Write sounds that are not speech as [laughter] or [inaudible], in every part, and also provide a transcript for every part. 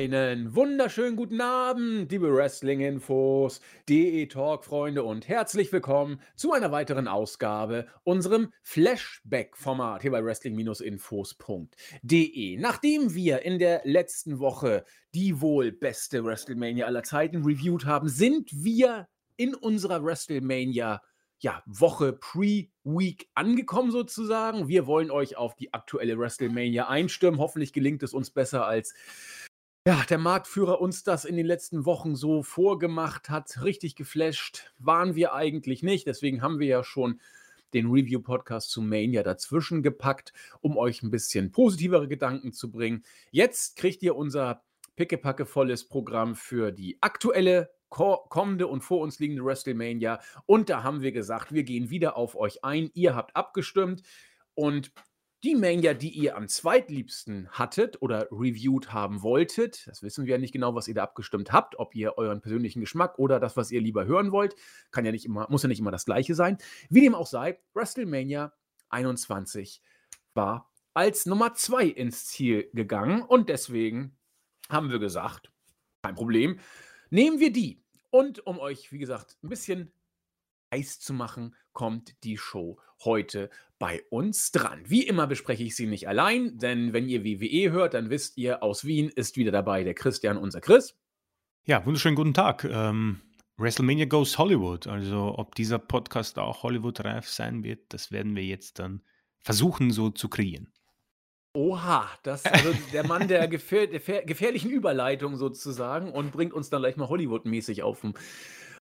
Einen wunderschönen guten Abend, liebe Wrestling-Infos, DE Talk-Freunde und herzlich willkommen zu einer weiteren Ausgabe unserem Flashback-Format hier bei Wrestling-Infos.de. Nachdem wir in der letzten Woche die wohl beste WrestleMania aller Zeiten reviewed haben, sind wir in unserer WrestleMania ja, Woche Pre-Week angekommen sozusagen. Wir wollen euch auf die aktuelle WrestleMania einstimmen. Hoffentlich gelingt es uns besser als ja, der Marktführer uns das in den letzten Wochen so vorgemacht hat. Richtig geflasht waren wir eigentlich nicht. Deswegen haben wir ja schon den Review-Podcast zu Mania dazwischen gepackt, um euch ein bisschen positivere Gedanken zu bringen. Jetzt kriegt ihr unser pickepackevolles Programm für die aktuelle kommende und vor uns liegende WrestleMania. Und da haben wir gesagt, wir gehen wieder auf euch ein. Ihr habt abgestimmt und die Mania, die ihr am zweitliebsten hattet oder reviewed haben wolltet, das wissen wir ja nicht genau, was ihr da abgestimmt habt, ob ihr euren persönlichen Geschmack oder das, was ihr lieber hören wollt, kann ja nicht immer, muss ja nicht immer das gleiche sein. Wie dem auch sei, WrestleMania 21 war als Nummer 2 ins Ziel gegangen und deswegen haben wir gesagt, kein Problem, nehmen wir die. Und um euch, wie gesagt, ein bisschen heiß zu machen, kommt die Show heute bei uns dran. Wie immer bespreche ich sie nicht allein, denn wenn ihr WWE hört, dann wisst ihr, aus Wien ist wieder dabei der Christian, unser Chris. Ja, wunderschönen guten Tag. Ähm, WrestleMania Goes Hollywood. Also ob dieser Podcast auch Hollywood-reif sein wird, das werden wir jetzt dann versuchen so zu kreieren. Oha, das also der Mann der, [laughs] gefähr der gefährlichen Überleitung sozusagen und bringt uns dann gleich mal Hollywood-mäßig auf den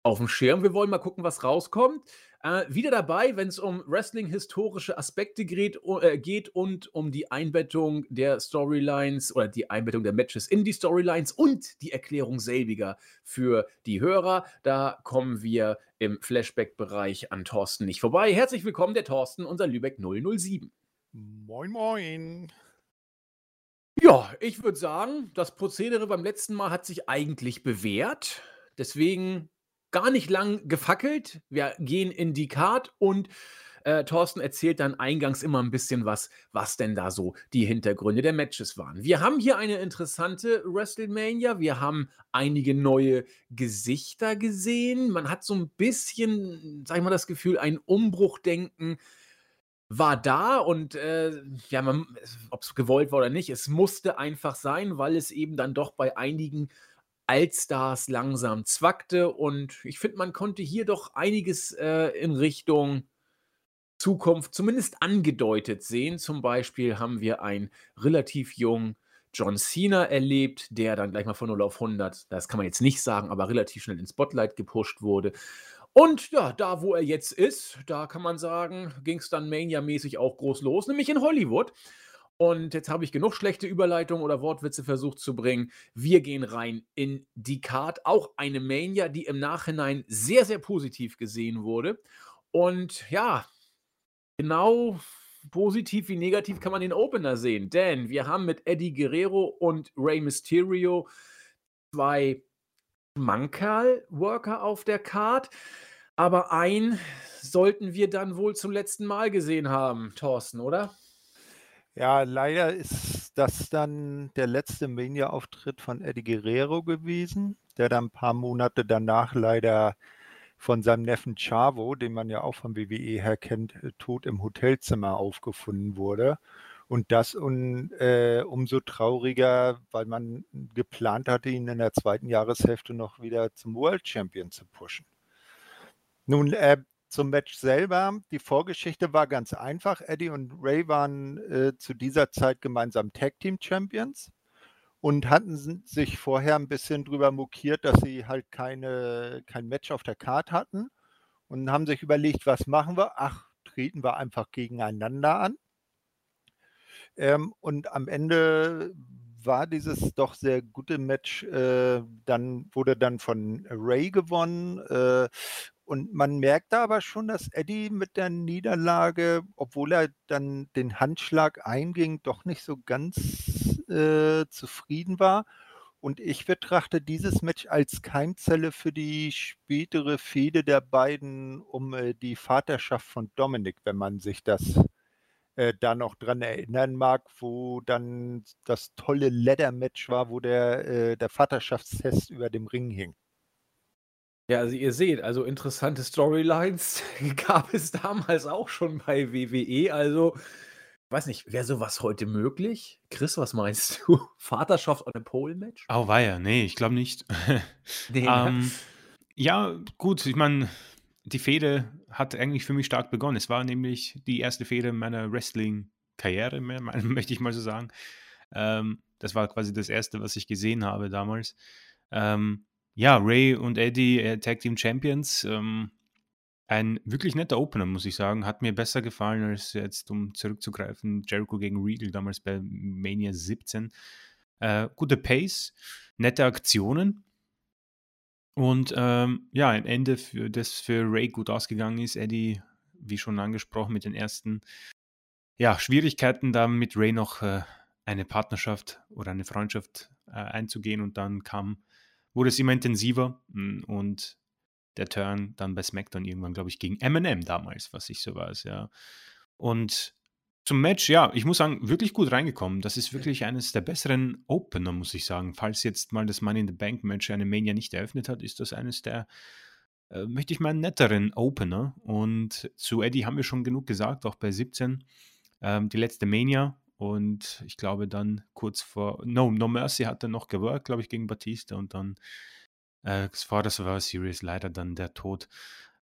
auf dem Schirm. Wir wollen mal gucken, was rauskommt. Äh, wieder dabei, wenn es um Wrestling-historische Aspekte geht, äh, geht, und um die Einbettung der Storylines oder die Einbettung der Matches in die Storylines und die Erklärung selbiger für die Hörer. Da kommen wir im Flashback-Bereich an Thorsten nicht vorbei. Herzlich willkommen, der Thorsten, unser Lübeck 007. Moin, moin. Ja, ich würde sagen, das Prozedere beim letzten Mal hat sich eigentlich bewährt. Deswegen gar nicht lang gefackelt. Wir gehen in die Card und äh, Thorsten erzählt dann eingangs immer ein bisschen was, was denn da so die Hintergründe der Matches waren. Wir haben hier eine interessante WrestleMania. Wir haben einige neue Gesichter gesehen. Man hat so ein bisschen, sag ich mal, das Gefühl, ein Umbruchdenken war da und äh, ja, ob es gewollt war oder nicht, es musste einfach sein, weil es eben dann doch bei einigen Allstars langsam zwackte. Und ich finde, man konnte hier doch einiges äh, in Richtung Zukunft zumindest angedeutet sehen. Zum Beispiel haben wir einen relativ jungen John Cena erlebt, der dann gleich mal von 0 auf 100, das kann man jetzt nicht sagen, aber relativ schnell ins Spotlight gepusht wurde. Und ja, da wo er jetzt ist, da kann man sagen, ging es dann Mania-mäßig auch groß los, nämlich in Hollywood. Und jetzt habe ich genug schlechte Überleitungen oder Wortwitze versucht zu bringen. Wir gehen rein in die Card. Auch eine Mania, die im Nachhinein sehr, sehr positiv gesehen wurde. Und ja, genau positiv wie negativ kann man den Opener sehen. Denn wir haben mit Eddie Guerrero und Rey Mysterio zwei Mankerl-Worker auf der Card. Aber einen sollten wir dann wohl zum letzten Mal gesehen haben, Thorsten, oder? Ja, leider ist das dann der letzte Mania-Auftritt von Eddie Guerrero gewesen, der dann ein paar Monate danach leider von seinem Neffen Chavo, den man ja auch vom WWE her kennt, äh, tot im Hotelzimmer aufgefunden wurde. Und das un, äh, umso trauriger, weil man geplant hatte, ihn in der zweiten Jahreshälfte noch wieder zum World Champion zu pushen. Nun, äh, zum Match selber. Die Vorgeschichte war ganz einfach. Eddie und Ray waren äh, zu dieser Zeit gemeinsam Tag Team Champions und hatten sich vorher ein bisschen drüber mokiert, dass sie halt keine, kein Match auf der Karte hatten und haben sich überlegt, was machen wir? Ach, treten wir einfach gegeneinander an. Ähm, und am Ende war dieses doch sehr gute Match, äh, dann wurde dann von Ray gewonnen äh, und man merkt da aber schon, dass Eddie mit der Niederlage, obwohl er dann den Handschlag einging, doch nicht so ganz äh, zufrieden war. Und ich betrachte dieses Match als Keimzelle für die spätere Fehde der beiden um äh, die Vaterschaft von Dominik, wenn man sich das äh, da noch dran erinnern mag, wo dann das tolle Leather-Match war, wo der, äh, der Vaterschaftstest über dem Ring hing. Ja, also ihr seht, also interessante Storylines [laughs] gab es damals auch schon bei WWE. Also, ich weiß nicht, wäre sowas heute möglich? Chris, was meinst [laughs] du? Vaterschaft on a Pole Match? Oh, weia, nee, ich glaube nicht. Nee, [laughs] ne? ähm, ja, gut, ich meine, die Fehde hat eigentlich für mich stark begonnen. Es war nämlich die erste Fehde meiner Wrestling-Karriere, möchte ich mal so sagen. Ähm, das war quasi das erste, was ich gesehen habe damals. Ähm, ja, Ray und Eddie, äh, Tag Team Champions. Ähm, ein wirklich netter Opener, muss ich sagen. Hat mir besser gefallen als jetzt, um zurückzugreifen, Jericho gegen Regal damals bei Mania 17. Äh, gute Pace, nette Aktionen. Und ähm, ja, ein Ende, für, das für Ray gut ausgegangen ist. Eddie, wie schon angesprochen, mit den ersten ja, Schwierigkeiten, da mit Ray noch äh, eine Partnerschaft oder eine Freundschaft äh, einzugehen. Und dann kam, wurde es immer intensiver mm, und der Turn dann bei SmackDown irgendwann, glaube ich, gegen Eminem damals, was ich so weiß, ja. Und zum Match, ja, ich muss sagen, wirklich gut reingekommen. Das ist wirklich eines der besseren Opener, muss ich sagen. Falls jetzt mal das Money in the Bank Match eine Mania nicht eröffnet hat, ist das eines der, äh, möchte ich mal, netteren Opener. Und zu Eddie haben wir schon genug gesagt, auch bei 17. Ähm, die letzte Mania. Und ich glaube dann kurz vor, No, No Mercy hat er noch geworkt, glaube ich, gegen Batista. Und dann äh, vor der Survivor Series leider dann der Tod.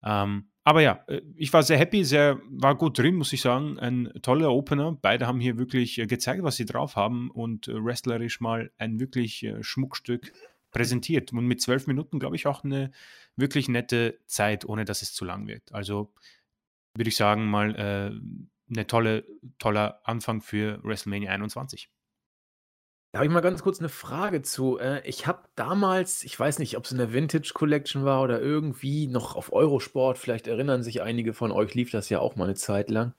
Ähm, aber ja, äh, ich war sehr happy, sehr, war gut drin, muss ich sagen. Ein toller Opener. Beide haben hier wirklich äh, gezeigt, was sie drauf haben und äh, wrestlerisch mal ein wirklich Schmuckstück präsentiert. Und mit zwölf Minuten, glaube ich, auch eine wirklich nette Zeit, ohne dass es zu lang wird. Also würde ich sagen, mal äh, eine tolle, toller Anfang für WrestleMania 21. Da habe ich mal ganz kurz eine Frage zu. Äh, ich habe damals, ich weiß nicht, ob es in der Vintage Collection war oder irgendwie noch auf Eurosport, vielleicht erinnern sich einige von euch, lief das ja auch mal eine Zeit lang.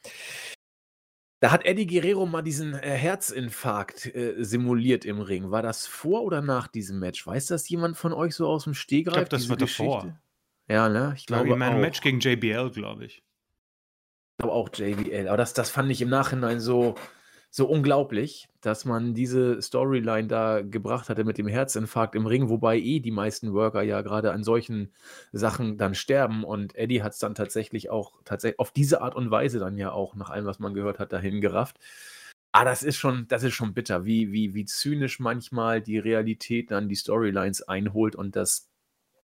Da hat Eddie Guerrero mal diesen äh, Herzinfarkt äh, simuliert im Ring. War das vor oder nach diesem Match? Weiß das jemand von euch so aus dem Stegreif? Ich glaube, das war davor. Geschichte? Ja, ne? Ich Ich glaube, glaube in meinem auch. Match gegen JBL, glaube ich. Glaube auch JBL. Aber das, das fand ich im Nachhinein so, so unglaublich, dass man diese Storyline da gebracht hatte mit dem Herzinfarkt im Ring, wobei eh die meisten Worker ja gerade an solchen Sachen dann sterben. Und Eddie hat es dann tatsächlich auch tatsächlich auf diese Art und Weise dann ja auch, nach allem, was man gehört hat, dahin gerafft. Ah, das ist schon, das ist schon bitter, wie, wie, wie zynisch manchmal die Realität dann die Storylines einholt und das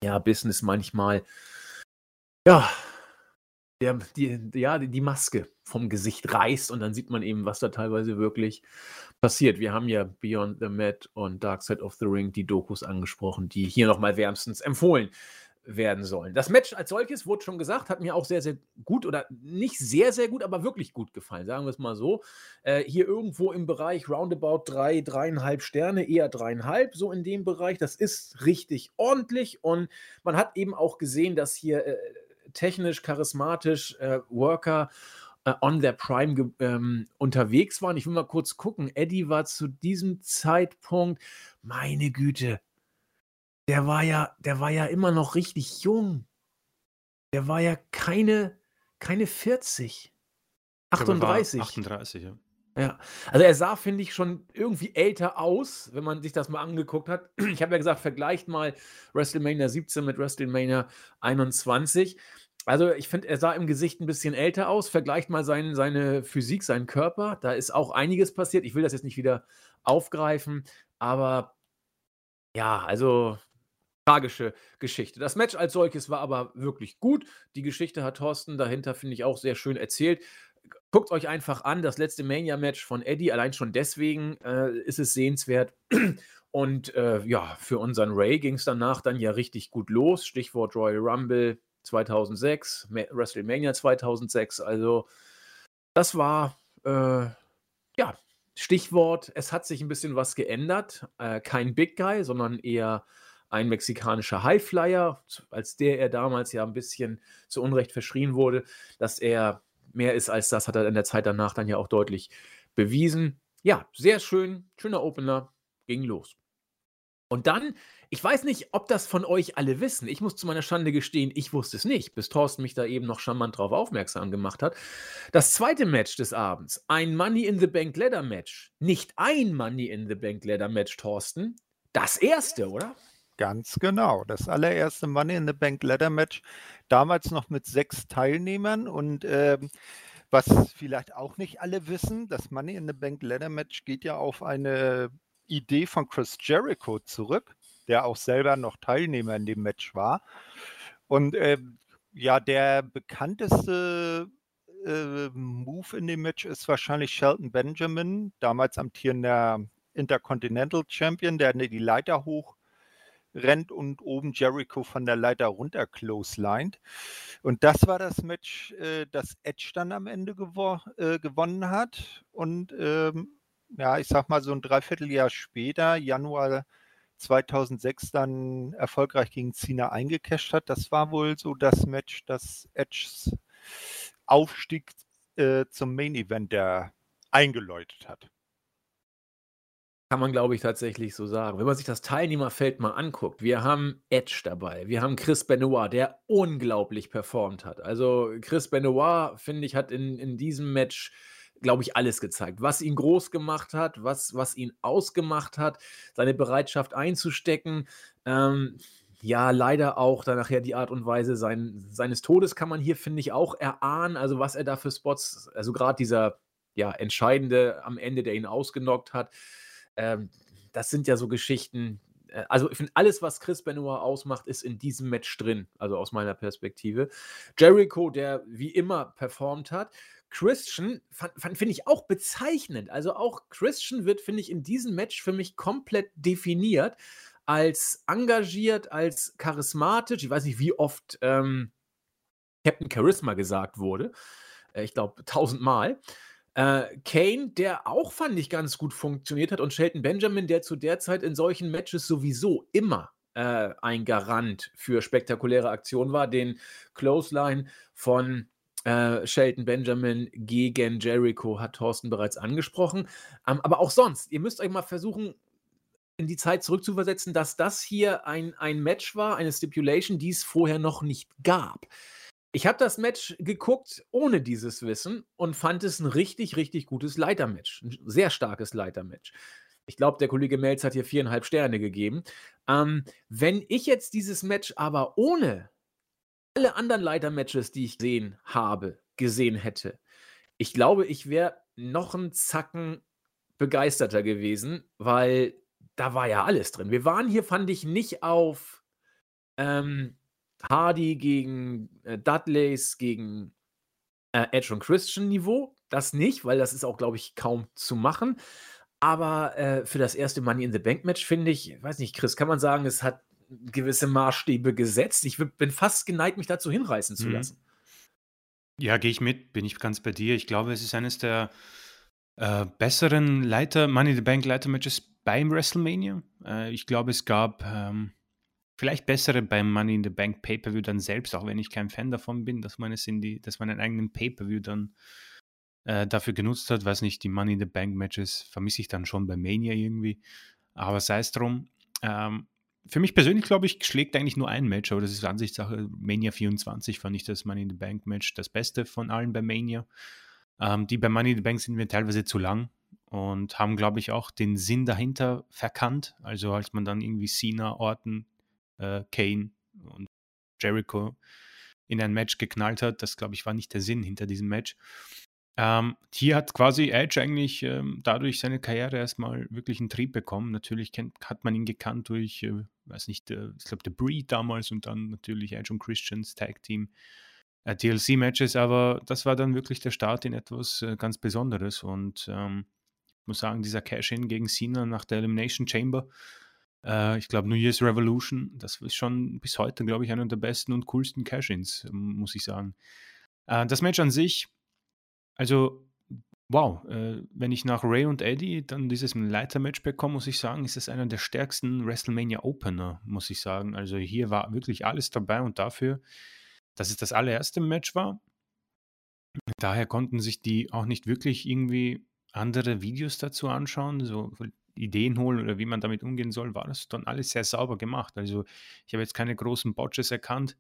ja, Business manchmal ja, der, die, ja, die Maske vom Gesicht reißt und dann sieht man eben, was da teilweise wirklich passiert. Wir haben ja Beyond the Mat und Dark Side of the Ring die Dokus angesprochen, die hier nochmal wärmstens empfohlen werden sollen. Das Match als solches, wurde schon gesagt, hat mir auch sehr, sehr gut oder nicht sehr, sehr gut, aber wirklich gut gefallen, sagen wir es mal so. Äh, hier irgendwo im Bereich roundabout drei, dreieinhalb Sterne, eher dreieinhalb, so in dem Bereich. Das ist richtig ordentlich und man hat eben auch gesehen, dass hier äh, technisch, charismatisch äh, Worker äh, on their Prime ähm, unterwegs waren. Ich will mal kurz gucken. Eddie war zu diesem Zeitpunkt, meine Güte, der war ja, der war ja immer noch richtig jung. Der war ja keine, keine 40. Ich glaube, er war 38. 38, ja. Ja, also er sah, finde ich, schon irgendwie älter aus, wenn man sich das mal angeguckt hat. Ich habe ja gesagt, vergleicht mal WrestleMania 17 mit WrestleMania 21. Also ich finde, er sah im Gesicht ein bisschen älter aus. Vergleicht mal sein, seine Physik, seinen Körper. Da ist auch einiges passiert. Ich will das jetzt nicht wieder aufgreifen, aber ja, also tragische Geschichte. Das Match als solches war aber wirklich gut. Die Geschichte hat Thorsten dahinter, finde ich, auch sehr schön erzählt. Guckt euch einfach an, das letzte Mania-Match von Eddie, allein schon deswegen äh, ist es sehenswert. Und äh, ja, für unseren Ray ging es danach dann ja richtig gut los. Stichwort Royal Rumble 2006, Ma- WrestleMania 2006. Also, das war, äh, ja, Stichwort, es hat sich ein bisschen was geändert. Äh, kein Big Guy, sondern eher ein mexikanischer Highflyer, als der er damals ja ein bisschen zu Unrecht verschrien wurde, dass er mehr ist als das, hat er in der Zeit danach dann ja auch deutlich bewiesen. Ja, sehr schön, schöner Opener, ging los. Und dann, ich weiß nicht, ob das von euch alle wissen. Ich muss zu meiner Schande gestehen, ich wusste es nicht, bis Thorsten mich da eben noch charmant drauf aufmerksam gemacht hat. Das zweite Match des Abends, ein Money in the Bank Ladder Match. Nicht ein Money in the Bank Ladder Match, Thorsten. Das erste, oder? Ganz genau. Das allererste Money in the Bank Ladder Match. Damals noch mit sechs Teilnehmern und ähm, was vielleicht auch nicht alle wissen, das Money in the Bank Ladder Match geht ja auf eine Idee von Chris Jericho zurück, der auch selber noch Teilnehmer in dem Match war. Und äh, ja, der bekannteste äh, Move in dem Match ist wahrscheinlich Shelton Benjamin, damals amtierender Intercontinental Champion, der die Leiter hoch rennt und oben Jericho von der Leiter runter clotheslined. Und das war das Match, äh, das Edge dann am Ende gewo äh, gewonnen hat. Und ähm, ja, ich sag mal so ein Dreivierteljahr später, Januar 2006, dann erfolgreich gegen Cena eingecasht hat. Das war wohl so das Match, das Edges Aufstieg äh, zum Main Event der eingeläutet hat. Kann man, glaube ich, tatsächlich so sagen. Wenn man sich das Teilnehmerfeld mal anguckt, wir haben Edge dabei, wir haben Chris Benoit, der unglaublich performt hat. Also Chris Benoit, finde ich, hat in, in diesem Match glaube ich, alles gezeigt. Was ihn groß gemacht hat, was, was ihn ausgemacht hat, seine Bereitschaft einzustecken. Ähm, ja, leider auch dann nachher die Art und Weise sein, seines Todes kann man hier, finde ich, auch erahnen. Also, was er da für Spots, also gerade dieser ja, entscheidende am Ende, der ihn ausgenockt hat. Ähm, das sind ja so Geschichten. Äh, also, ich finde, alles, was Chris Benoit ausmacht, ist in diesem Match drin. Also aus meiner Perspektive. Jericho, der wie immer performt hat. Christian finde ich auch bezeichnend. Also auch Christian wird, finde ich, in diesem Match für mich komplett definiert als engagiert, als charismatisch. Ich weiß nicht, wie oft ähm, Captain Charisma gesagt wurde. Äh, ich glaube, tausendmal. Äh, Kane, der auch, fand ich, ganz gut funktioniert hat. Und Shelton Benjamin, der zu der Zeit in solchen Matches sowieso immer äh, ein Garant für spektakuläre Aktionen war. Den Clothesline von äh, Shelton Benjamin gegen Jericho hat Thorsten bereits angesprochen. Ähm, aber auch sonst, ihr müsst euch mal versuchen, in die Zeit zurückzuversetzen, dass das hier ein, ein Match war, eine Stipulation, die es vorher noch nicht gab. Ich habe das Match geguckt ohne dieses Wissen und fand es ein richtig, richtig gutes Leitermatch. Ein sehr starkes Leitermatch. Ich glaube, der Kollege Melz hat hier viereinhalb Sterne gegeben. Ähm, wenn ich jetzt dieses Match aber ohne alle anderen Leitermatches, die ich gesehen habe, gesehen hätte, ich glaube, ich wäre noch einen Zacken begeisterter gewesen, weil da war ja alles drin. Wir waren hier, fand ich, nicht auf ähm, Hardy gegen äh, Dudleys, gegen äh, Edge und Christian Niveau. Das nicht, weil das ist auch, glaube ich, kaum zu machen. Aber äh, für das erste Money in the Bank Match finde ich, weiß nicht, Chris, kann man sagen, es hat gewisse Maßstäbe gesetzt. Ich bin fast geneigt, mich dazu hinreißen zu mhm. lassen. Ja, gehe ich mit, bin ich ganz bei dir. Ich glaube, es ist eines der äh, besseren Leiter, Money in the Bank Leiter-Matches beim WrestleMania. Äh, ich glaube, es gab ähm, vielleicht bessere beim Money in the Bank Pay-Per-View dann selbst, auch wenn ich kein Fan davon bin, dass man es in die, dass man einen eigenen Pay-Per-View dann äh, dafür genutzt hat. Weiß nicht, die Money in the Bank Matches vermisse ich dann schon bei Mania irgendwie. Aber sei es drum. Ähm, für mich persönlich, glaube ich, schlägt eigentlich nur ein Match, aber das ist Ansichtssache. Mania 24 fand ich das Money in the Bank Match das Beste von allen bei Mania. Ähm, die bei Money in the Bank sind mir teilweise zu lang und haben, glaube ich, auch den Sinn dahinter verkannt. Also als man dann irgendwie Cena, Orton, äh, Kane und Jericho in ein Match geknallt hat, das, glaube ich, war nicht der Sinn hinter diesem Match. Ähm, hier hat quasi Edge eigentlich ähm, dadurch seine Karriere erstmal wirklich einen Trieb bekommen. Natürlich kennt, hat man ihn gekannt durch, äh, weiß nicht, äh, ich glaube, The Breed damals und dann natürlich Edge und Christians Tag Team äh, DLC-Matches, aber das war dann wirklich der Start in etwas äh, ganz Besonderes und ähm, ich muss sagen, dieser Cash-In gegen Cena nach der Elimination Chamber, äh, ich glaube, New Year's Revolution, das ist schon bis heute, glaube ich, einer der besten und coolsten Cash-Ins, muss ich sagen. Äh, das Match an sich, also, wow, äh, wenn ich nach Ray und Eddie dann dieses Leiter-Match bekomme, muss ich sagen, ist es einer der stärksten WrestleMania-Opener, muss ich sagen. Also hier war wirklich alles dabei und dafür, dass es das allererste Match war, daher konnten sich die auch nicht wirklich irgendwie andere Videos dazu anschauen. So, Ideen holen oder wie man damit umgehen soll, war das dann alles sehr sauber gemacht. Also ich habe jetzt keine großen Botches erkannt.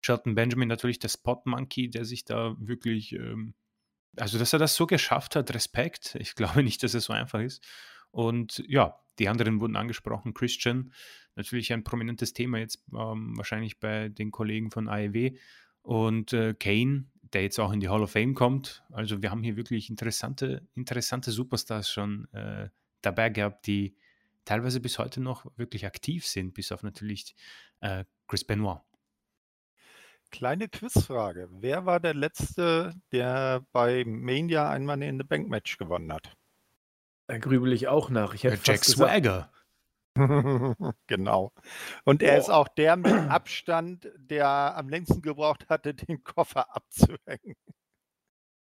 Shelton Benjamin natürlich der Spot Monkey, der sich da wirklich, ähm, also dass er das so geschafft hat, Respekt. Ich glaube nicht, dass es so einfach ist. Und ja, die anderen wurden angesprochen. Christian, natürlich ein prominentes Thema jetzt ähm, wahrscheinlich bei den Kollegen von AEW. Und äh, Kane, der jetzt auch in die Hall of Fame kommt. Also wir haben hier wirklich interessante, interessante Superstars schon äh, dabei gehabt, die teilweise bis heute noch wirklich aktiv sind, bis auf natürlich äh, Chris Benoit. Kleine Quizfrage. Wer war der Letzte, der bei Mania ein Money in the Bank Match gewonnen hat? Da grübel ich auch nach. Ich hätte Jack Swagger. [laughs] genau. Und er oh. ist auch der mit Abstand, der am längsten gebraucht hatte, den Koffer abzuhängen.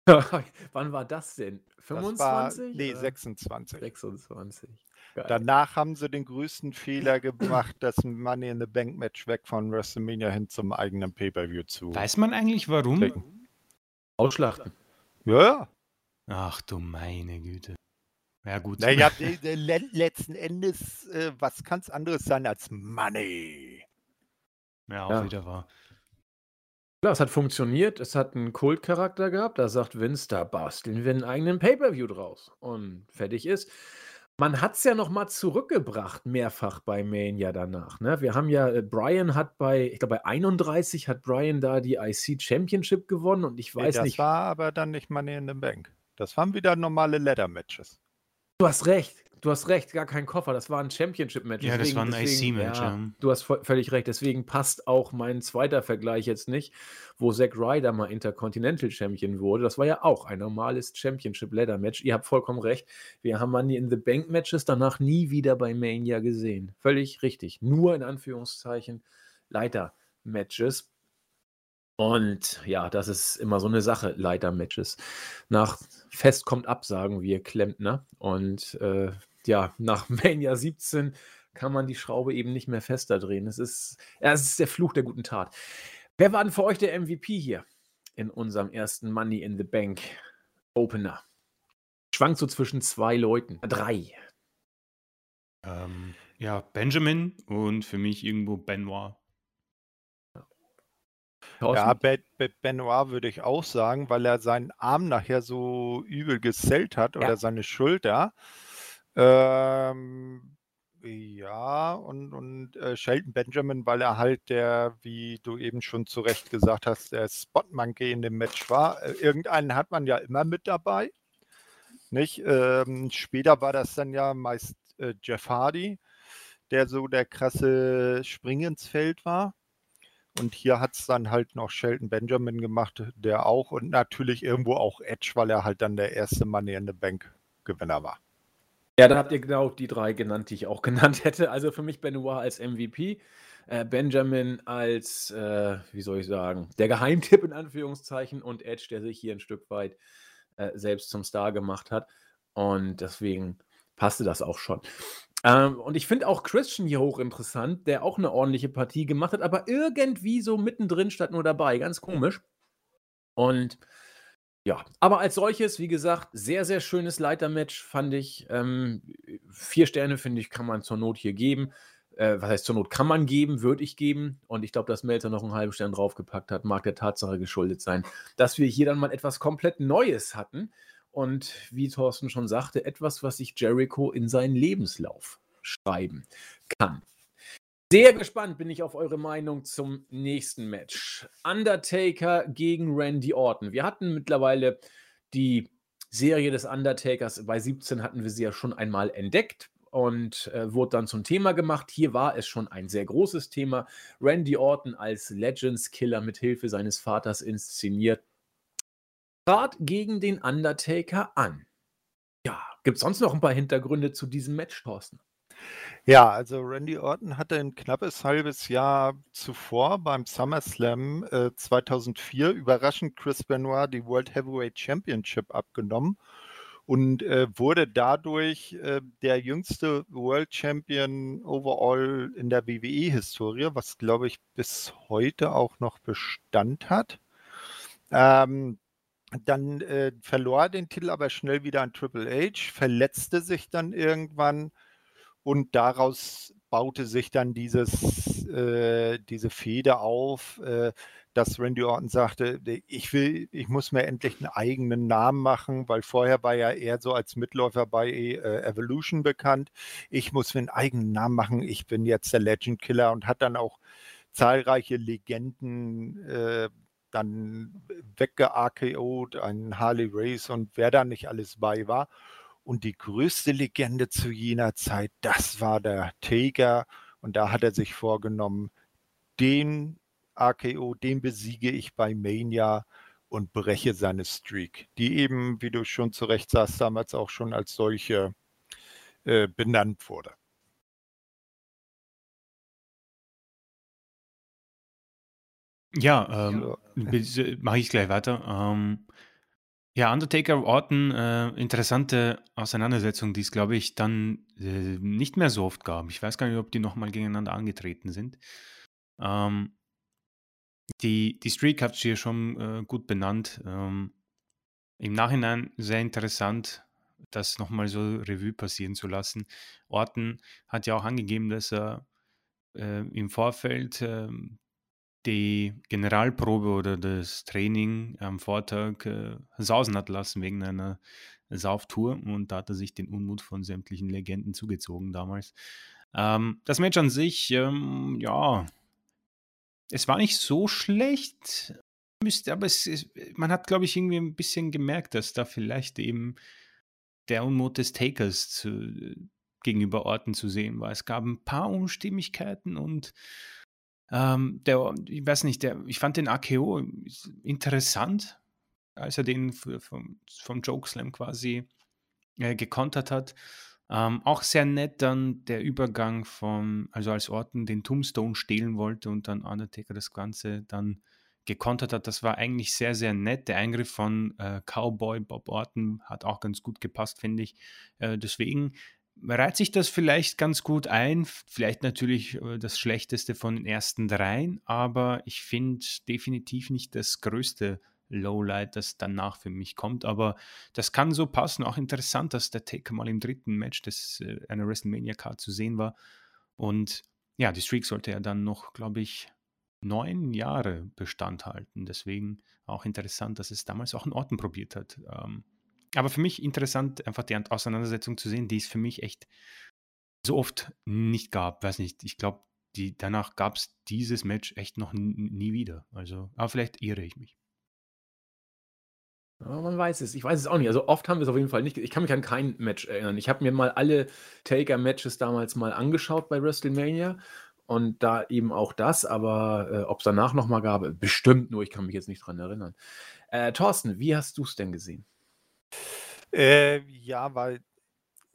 [laughs] Wann war das denn? 25? Das war, nee, 26. 26. Geil. Danach haben sie den größten Fehler gemacht, das Money in the Bank Match weg von WrestleMania hin zum eigenen Pay-Per-View zu. Weiß man eigentlich warum? Klicken. Ausschlachten. Ja, ja. Ach du meine Güte. Ja, gut. Naja, [laughs] letzten Endes, äh, was kann es anderes sein als Money? Ja, auch ja. wieder wahr. Klar, es hat funktioniert, es hat einen Kultcharakter gehabt, da sagt Vince, da basteln wir einen eigenen Pay-Per-View draus und fertig ist. Man hat es ja noch mal zurückgebracht, mehrfach bei Mania danach, ne? Wir haben ja äh, Brian hat bei ich glaube, bei 31 hat Brian da die IC Championship gewonnen und ich Ne, weiß das nicht war aber dann nicht Money in the Bank. Das waren wieder normale Ladder-Matches. Du hast recht. Du hast recht, gar kein Koffer. Das war ein Championship-Match. Ja, das war ein IC-Match. Ja, ja. Du hast völlig recht. Deswegen passt auch mein zweiter Vergleich jetzt nicht, wo Zack Ryder mal Intercontinental Champion wurde. Das war ja auch ein normales Championship-Ladder-Match. Ihr habt vollkommen recht. Wir haben Money in the Bank-Matches danach nie wieder bei Mania gesehen. Völlig richtig. Nur in Anführungszeichen Leiter-Matches. Und ja, das ist immer so eine Sache, Leiter-Matches. Nach Fest kommt ab, sagen wir Klempner. Und äh, ja, nach [laughs] Mania 17 kann man die Schraube eben nicht mehr fester drehen. Es ist, ja, es ist der Fluch der guten Tat. Wer war denn für euch der MVP hier in unserem ersten Money in the Bank Opener? Schwankt so zwischen zwei Leuten, drei. Ähm, ja, Benjamin und für mich irgendwo Benoit. Ja, Benoit würde ich auch sagen, weil er seinen Arm nachher so übel gesellt hat oder ja. seine Schulter. Ähm, ja, und, und äh, Shelton Benjamin, weil er halt der, wie du eben schon zu Recht gesagt hast, der Spot-Monkey in dem Match war. Äh, irgendeinen hat man ja immer mit dabei. Nicht? Ähm, später war das dann ja meist äh, Jeff Hardy, der so der krasse Spring ins Feld war. Und hier hat es dann halt noch Shelton Benjamin gemacht, der auch und natürlich irgendwo auch Edge, weil er halt dann der erste Money in the Bank Gewinner war. Ja, da habt ihr genau die drei genannt, die ich auch [laughs] genannt hätte. Also für mich Benoit als MVP, äh, Benjamin als, äh, wie soll ich sagen, der Geheimtipp in Anführungszeichen und Edge, der sich hier ein Stück weit äh, selbst zum Star gemacht hat. Und deswegen passte das auch schon. Ähm, und ich finde auch Christian hier hochinteressant, der auch eine ordentliche Partie gemacht hat, aber irgendwie so mittendrin statt nur dabei. Ganz komisch. Und ja, aber als solches, wie gesagt, sehr, sehr schönes Leitermatch, fand ich. Ähm, vier Sterne, finde ich, kann man zur Not hier geben. Äh, was heißt zur Not kann man geben, würde ich geben. Und ich glaube, dass Melzer noch einen halben Stern draufgepackt hat, mag der Tatsache geschuldet sein, dass wir hier dann mal etwas komplett Neues hatten. Und wie Thorsten schon sagte, etwas, was sich Jericho in seinen Lebenslauf schreiben kann. Sehr gespannt bin ich auf eure Meinung zum nächsten Match. Undertaker gegen Randy Orton. Wir hatten mittlerweile die Serie des Undertakers. Bei 17 hatten wir sie ja schon einmal entdeckt und äh, wurde dann zum Thema gemacht. Hier war es schon ein sehr großes Thema. Randy Orton als Legends Killer mit Hilfe seines Vaters inszeniert trat gegen den Undertaker an. Ja, gibt es sonst noch ein paar Hintergründe zu diesem Match, Thorsten? Ja, also Randy Orton hatte ein knappes halbes Jahr zuvor beim SummerSlam äh, 2004 überraschend Chris Benoit die World Heavyweight Championship abgenommen und äh, wurde dadurch äh, der jüngste World Champion overall in der WWE-Historie, was glaube ich bis heute auch noch Bestand hat. Ähm, dann äh, verlor er den Titel aber schnell wieder an Triple H, verletzte sich dann irgendwann und daraus baute sich dann dieses, äh, diese Fehde auf, äh, dass Randy Orton sagte, ich will, ich muss mir endlich einen eigenen Namen machen, weil vorher war ja eher so als Mitläufer bei äh, Evolution bekannt. Ich muss mir einen eigenen Namen machen. Ich bin jetzt der Legend Killer und hat dann auch zahlreiche Legenden äh, dann wegge-AKO'd, ein Harley Race und wer da nicht alles bei war. Und die größte Legende zu jener Zeit, das war der Taker. Und da hat er sich vorgenommen, den AKO, den besiege ich bei Mania und breche seine Streak, die eben, wie du schon zu Recht sagst, damals auch schon als solche äh, benannt wurde. Ja, ähm, mache ich gleich weiter. Ähm, ja, Undertaker Orton, äh, interessante Auseinandersetzung, die es, glaube ich, dann äh, nicht mehr so oft gab. Ich weiß gar nicht, ob die nochmal gegeneinander angetreten sind. Ähm, die, die Streak habt ihr schon äh, gut benannt. Ähm, Im Nachhinein sehr interessant, das nochmal so Revue passieren zu lassen. Orton hat ja auch angegeben, dass er äh, im Vorfeld ähm, die Generalprobe oder das Training am Vortag äh, sausen hat lassen wegen einer Sauftour und da hat er sich den Unmut von sämtlichen Legenden zugezogen damals. Ähm, das Match an sich, ähm, ja, es war nicht so schlecht, müsste, aber es, es man hat, glaube ich, irgendwie ein bisschen gemerkt, dass da vielleicht eben der Unmut des Takers zu, gegenüber Orten zu sehen war. Es gab ein paar Unstimmigkeiten und ähm, der, ich weiß nicht, der, ich fand den AKO interessant, als er den vom, vom Jokeslam quasi äh, gekontert hat. Ähm, auch sehr nett dann der Übergang von, also als Orton den Tombstone stehlen wollte und dann Undertaker das Ganze dann gekontert hat. Das war eigentlich sehr, sehr nett. Der Eingriff von äh, Cowboy Bob Orton hat auch ganz gut gepasst, finde ich. Äh, deswegen reiht sich das vielleicht ganz gut ein. Vielleicht natürlich äh, das Schlechteste von den ersten dreien, aber ich finde definitiv nicht das größte Lowlight, das danach für mich kommt. Aber das kann so passen. Auch interessant, dass der Taker mal im dritten Match des, äh, einer WrestleMania-Card zu sehen war. Und ja, die Streak sollte ja dann noch, glaube ich, neun Jahre Bestand halten. Deswegen auch interessant, dass es damals auch in Orten probiert hat. Ähm, aber für mich interessant, einfach die Auseinandersetzung zu sehen, die es für mich echt so oft nicht gab. Weiß nicht, ich glaube, danach gab es dieses Match echt noch nie wieder. Also, aber vielleicht irre ich mich. Ja, man weiß es. Ich weiß es auch nicht. Also oft haben wir es auf jeden Fall nicht. Ich kann mich an kein Match erinnern. Ich habe mir mal alle Taker-Matches damals mal angeschaut bei WrestleMania und da eben auch das, aber äh, ob es danach nochmal gab, bestimmt nur. Ich kann mich jetzt nicht dran erinnern. Äh, Thorsten, wie hast du es denn gesehen? Äh, ja, weil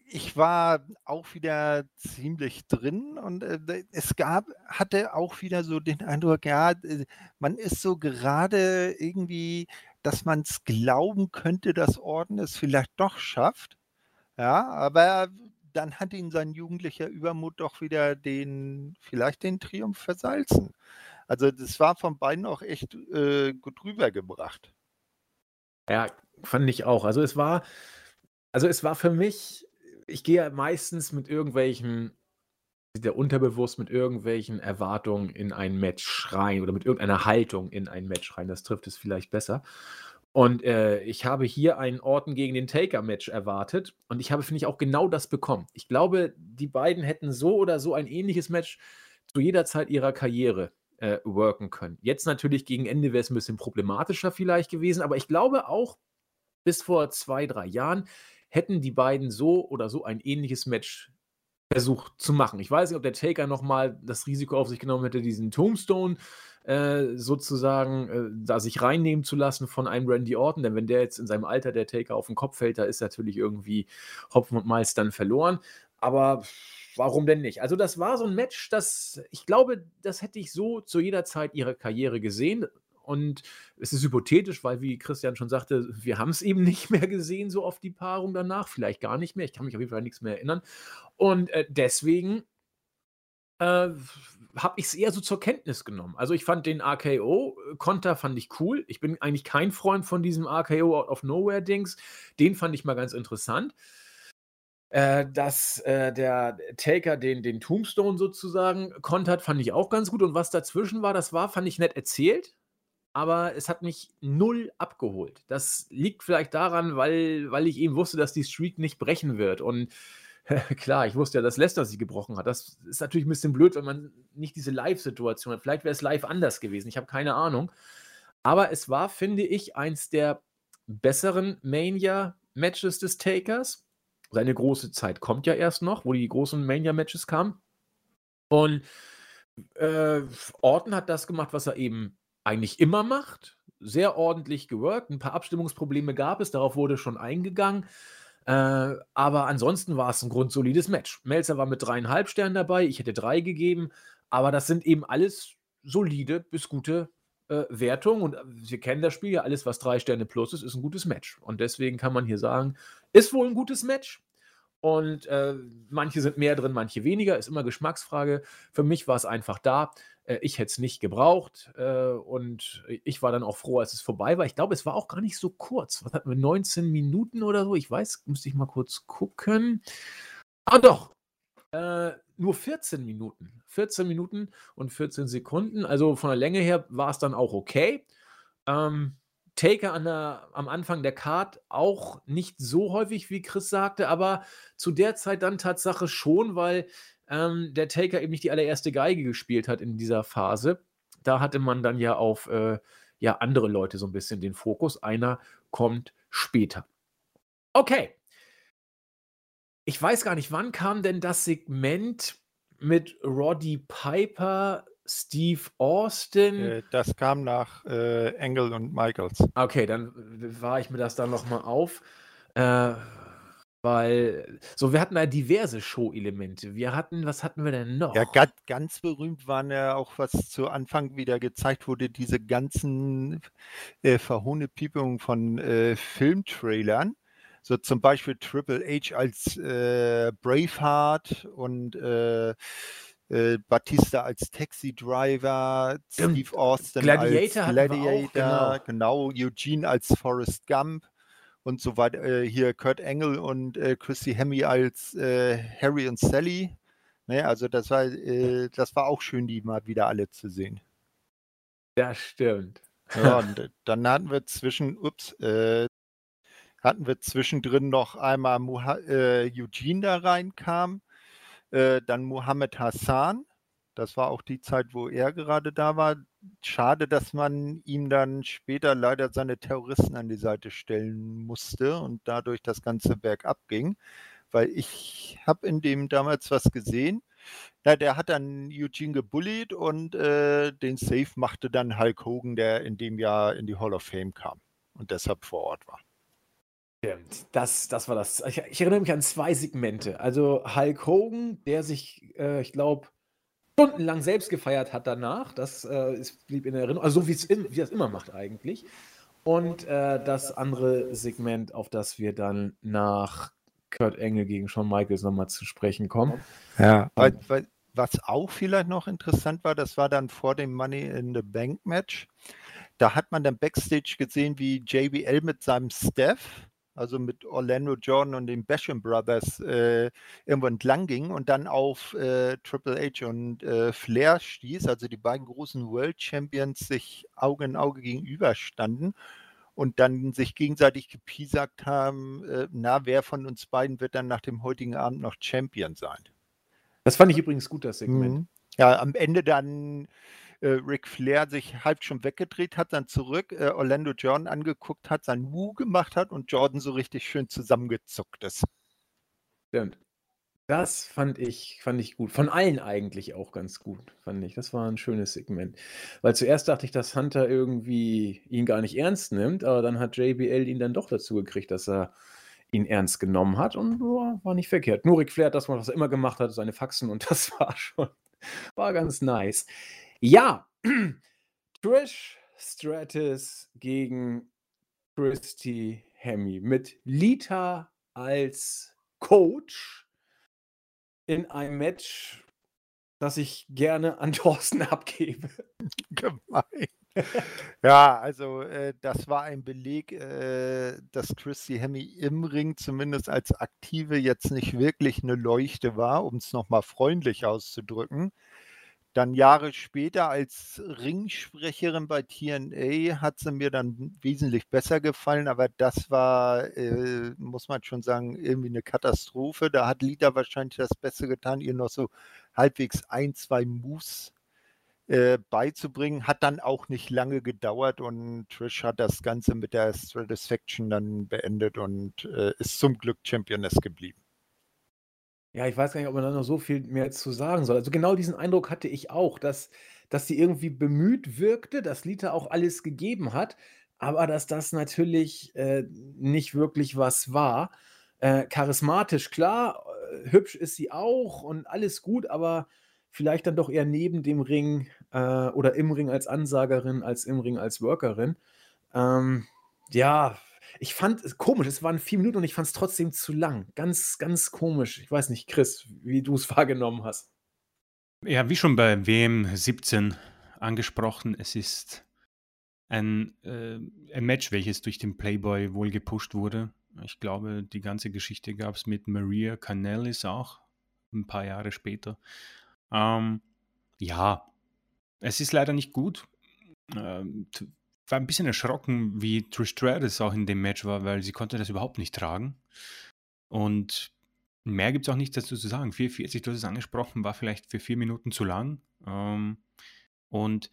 ich war auch wieder ziemlich drin und äh, es gab, hatte auch wieder so den Eindruck, ja, man ist so gerade irgendwie, dass man es glauben könnte, dass Orden es vielleicht doch schafft. Ja, aber dann hat ihn sein jugendlicher Übermut doch wieder den, vielleicht den Triumph versalzen. Also das war von beiden auch echt äh, gut rübergebracht. Ja, fand ich auch. Also es war, also es war für mich, ich gehe ja meistens mit irgendwelchen, der unterbewusst mit irgendwelchen Erwartungen in ein Match rein oder mit irgendeiner Haltung in ein Match rein. Das trifft es vielleicht besser. Und äh, ich habe hier einen Orten gegen den Taker-Match erwartet und ich habe, finde ich, auch genau das bekommen. Ich glaube, die beiden hätten so oder so ein ähnliches Match zu jeder Zeit ihrer Karriere äh, worken können. Jetzt natürlich gegen Ende wäre es ein bisschen problematischer vielleicht gewesen, aber ich glaube auch bis vor zwei, drei Jahren hätten die beiden so oder so ein ähnliches Match versucht zu machen. Ich weiß nicht, ob der Taker nochmal das Risiko auf sich genommen hätte, diesen Tombstone äh, sozusagen äh, da sich reinnehmen zu lassen von einem Randy Orton, denn wenn der jetzt in seinem Alter der Taker auf den Kopf fällt, da ist natürlich irgendwie Hopfen und Malz dann verloren. Aber warum denn nicht? Also das war so ein Match, das ich glaube, das hätte ich so zu jeder Zeit ihrer Karriere gesehen. Und es ist hypothetisch, weil, wie Christian schon sagte, wir haben es eben nicht mehr gesehen, so oft die Paarung danach. Vielleicht gar nicht mehr. Ich kann mich auf jeden Fall nichts mehr erinnern. Und äh, deswegen äh, habe ich es eher so zur Kenntnis genommen. Also ich fand den RKO-Konter fand ich cool. Ich bin eigentlich kein Freund von diesem RKO Out of Nowhere-Dings. Den fand ich mal ganz interessant. Äh, dass äh, der Taker den, den Tombstone sozusagen kontert, fand ich auch ganz gut. Und was dazwischen war, das war, fand ich nett erzählt, aber es hat mich null abgeholt. Das liegt vielleicht daran, weil, weil ich eben wusste, dass die Streak nicht brechen wird. Und [laughs] klar, ich wusste ja, dass Leicester sie gebrochen hat. Das ist natürlich ein bisschen blöd, wenn man nicht diese Live-Situation hat. Vielleicht wäre es live anders gewesen. Ich habe keine Ahnung. Aber es war, finde ich, eins der besseren Mania-Matches des Takers seine große Zeit kommt ja erst noch, wo die großen Mania-Matches kamen. Und äh, Orton hat das gemacht, was er eben eigentlich immer macht. Sehr ordentlich geworkt. Ein paar Abstimmungsprobleme gab es, darauf wurde schon eingegangen. Äh, aber ansonsten war es ein grundsolides Match. Melzer war mit dreieinhalb Sternen dabei, ich hätte drei gegeben, aber das sind eben alles solide bis gute äh, Wertungen und äh, wir kennen das Spiel ja, alles was drei Sterne plus ist, ist ein gutes Match. Und deswegen kann man hier sagen, ist wohl ein gutes Match. Und äh, manche sind mehr drin, manche weniger, ist immer Geschmacksfrage. Für mich war es einfach da. Äh, ich hätte es nicht gebraucht. Äh, und ich war dann auch froh, als es vorbei war. Ich glaube, es war auch gar nicht so kurz. Was hatten wir? 19 Minuten oder so? Ich weiß, müsste ich mal kurz gucken. Ah, doch. Äh, nur 14 Minuten. 14 Minuten und 14 Sekunden. Also von der Länge her war es dann auch okay. Ähm, Taker an der, am Anfang der Card auch nicht so häufig, wie Chris sagte, aber zu der Zeit dann Tatsache schon, weil ähm, der Taker eben nicht die allererste Geige gespielt hat in dieser Phase. Da hatte man dann ja auf äh, ja, andere Leute so ein bisschen den Fokus. Einer kommt später. Okay. Ich weiß gar nicht, wann kam denn das Segment mit Roddy Piper Steve Austin. Äh, das kam nach äh, Engel und Michaels. Okay, dann war ich mir das dann nochmal auf. Äh, weil, so, wir hatten da diverse Show-Elemente. Wir hatten, was hatten wir denn noch? Ja, ganz, ganz berühmt waren ja auch, was zu Anfang wieder gezeigt wurde, diese ganzen äh, Verhohnepiepungen von äh, Filmtrailern. So zum Beispiel Triple H als äh, Braveheart und äh, äh, Batista als Taxi-Driver, Steve Austin Gladiator als Gladiator, auch, genau. genau. Eugene als Forrest Gump und so weiter. Äh, hier Kurt Engel und äh, Christy Hemme als äh, Harry und Sally. Ne, also das war, äh, das war auch schön, die mal wieder alle zu sehen. Das stimmt. Ja, und äh, dann hatten wir zwischen, ups, hatten wir zwischendrin noch einmal Muha Eugene da reinkam äh, dann Mohammed Hassan. Das war auch die Zeit, wo er gerade da war. Schade, dass man ihm dann später leider seine Terroristen an die Seite stellen musste und dadurch das ganze Werk abging. Weil ich habe in dem damals was gesehen. Ja, der hat dann Eugene gebullied und äh, den Safe machte dann Hulk Hogan, der in dem Jahr in die Hall of Fame kam und deshalb vor Ort war. Stimmt, das, das war das. Ich, ich, erinnere mich an zwei Segmente. Also Hulk Hogan, der sich, äh, ich glaube, stundenlang selbst gefeiert hat danach. Das äh, ist, blieb in Erinnerung. Also so wie es das immer macht eigentlich. Und äh, das andere Segment, auf das wir dann nach Kurt Engel gegen Shawn Michaels nochmal zu sprechen kommen. Ja, weil, weil, was auch vielleicht noch interessant war, das war dann vor dem Money in the Bank Match. Da hat man dann backstage gesehen, wie JBL mit seinem Staff also mit Orlando Jordan und den Basham Brothers äh, irgendwo entlang ging und dann auf äh, Triple H und äh, Flair stieß, also die beiden großen World Champions sich Auge in Auge gegenüberstanden und dann sich gegenseitig gepiesackt haben, äh, na, wer von uns beiden wird dann nach dem heutigen Abend noch Champion sein. Das fand ich übrigens gut, das Segment. Mhm. Ja, am Ende dann Ric Flair sich halb schon weggedreht hat, dann zurück äh, Orlando Jordan angeguckt hat, sein Wu gemacht hat und Jordan so richtig schön zusammengezuckt ist. Stimmt. Das fand ich, fand ich gut. Von allen eigentlich auch ganz gut, fand ich. Das war ein schönes Segment. Weil zuerst dachte ich, dass Hunter irgendwie ihn gar nicht ernst nimmt, aber dann hat JBL ihn dann doch dazu gekriegt, dass er ihn ernst genommen hat und oh, war nicht verkehrt. Nur Ric Flair hat das, was er immer gemacht hat, seine Faxen und [laughs] das war schon, war ganz nice. Ja, [clears throat] Trish Stratus gegen Christy Hemme mit Lita als Coach in einem Match, das ich gerne an [laughs] Thorsten abgebe. Gemein. Ja, also äh, das war ein Beleg, äh, dass Christy Hemme im Ring zumindest als Aktive jetzt nicht wirklich eine Leuchte war, um es nochmal freundlich auszudrücken. Dann Jahre später als Ringsprecherin bei TNA hat sie mir dann wesentlich besser gefallen, aber das war, äh, muss man schon sagen, irgendwie eine Katastrophe. Da hat Lita wahrscheinlich das Beste getan, ihr noch so halbwegs ein, zwei Moves äh, beizubringen. Hat dann auch nicht lange gedauert und Trish hat das Ganze mit der Stratisfaction dann beendet und äh, ist zum Glück Championess geblieben. Ja, ich weiß gar nicht, ob man da noch so viel mehr zu sagen soll. Also genau diesen Eindruck hatte ich auch, dass, dass sie irgendwie bemüht wirkte, dass Lita auch alles gegeben hat, aber dass das natürlich äh, nicht wirklich was war. Äh, charismatisch, klar, äh, hübsch ist sie auch und alles gut, aber vielleicht dann doch eher neben dem Ring äh, oder im Ring als Ansagerin, als im Ring als Workerin. Ähm, ja, ich fand es komisch, es waren vier Minuten und ich fand es trotzdem zu lang. Ganz, ganz komisch. Ich weiß nicht, Chris, wie du es [laughs] wahrgenommen hast. Ja, wie schon bei WM 17 angesprochen, es ist ein, äh, ein Match, welches durch den Playboy wohl gepusht wurde. Ich glaube, die ganze Geschichte gab es mit Maria Canellis auch, ein paar Jahre später. Ähm, ja, es ist leider nicht gut. Ähm, war ein bisschen erschrocken, wie Trish Stratus auch in dem Match war, weil sie konnte das überhaupt nicht tragen. Und mehr gibt es auch nicht dazu zu sagen. 440, du hast es angesprochen, war vielleicht für vier Minuten zu lang. Ähm, und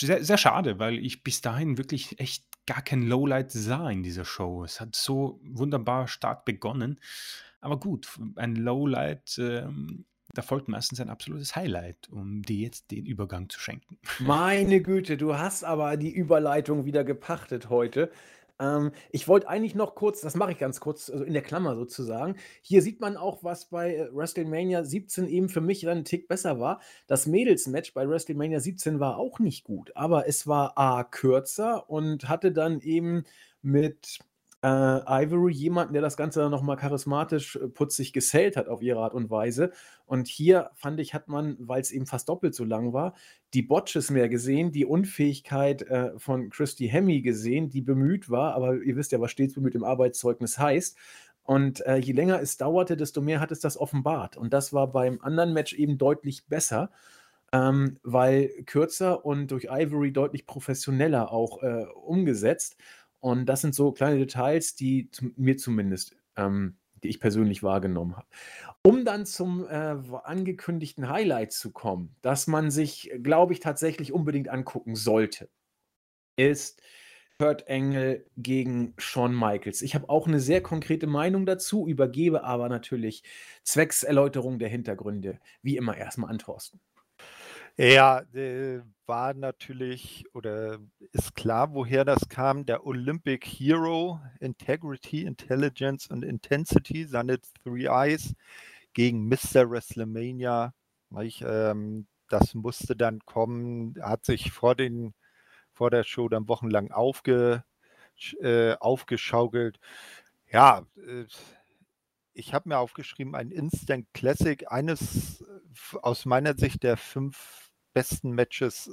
sehr, sehr schade, weil ich bis dahin wirklich echt gar kein Lowlight sah in dieser Show. Es hat so wunderbar stark begonnen. Aber gut, ein Lowlight ähm, da folgt meistens ein absolutes Highlight, um dir jetzt den Übergang zu schenken. Meine [laughs] Güte, du hast aber die Überleitung wieder gepachtet heute. Ähm, ich wollte eigentlich noch kurz, das mache ich ganz kurz, also in der Klammer sozusagen. Hier sieht man auch, was bei äh, WrestleMania 17 eben für mich dann ein Tick besser war. Das Mädels-Match bei WrestleMania 17 war auch nicht gut, aber es war A kürzer und hatte dann eben mit äh, Ivory jemanden, der das Ganze dann nochmal charismatisch äh, putzig gesellt hat auf ihre Art und Weise. Und hier fand ich, hat man, weil es eben fast doppelt so lang war, die Botches mehr gesehen, die Unfähigkeit äh, von Christy Hemme gesehen, die bemüht war, aber ihr wisst ja, was stets bemüht im Arbeitszeugnis heißt. Und äh, je länger es dauerte, desto mehr hat es das offenbart. Und das war beim anderen Match eben deutlich besser, ähm, weil kürzer und durch Ivory deutlich professioneller auch äh, umgesetzt. Und das sind so kleine Details, die mir zumindest, ähm, die ich persönlich wahrgenommen habe. Um dann zum äh, angekündigten Highlight zu kommen, das man sich, glaube ich, tatsächlich unbedingt angucken sollte, ist Kurt Engel gegen Shawn Michaels. Ich habe auch eine sehr konkrete Meinung dazu, übergebe aber natürlich zwecks Erläuterung der Hintergründe, wie immer erstmal an Thorsten. Ja, äh, war natürlich oder ist klar, woher das kam. Der Olympic Hero, Integrity, Intelligence und Intensity, seine Three Eyes gegen Mr. WrestleMania. Ich, ähm, das musste dann kommen, hat sich vor, den, vor der Show dann wochenlang aufge, äh, aufgeschaukelt. Ja, äh, ich habe mir aufgeschrieben, ein Instant Classic, eines aus meiner Sicht der fünf besten Matches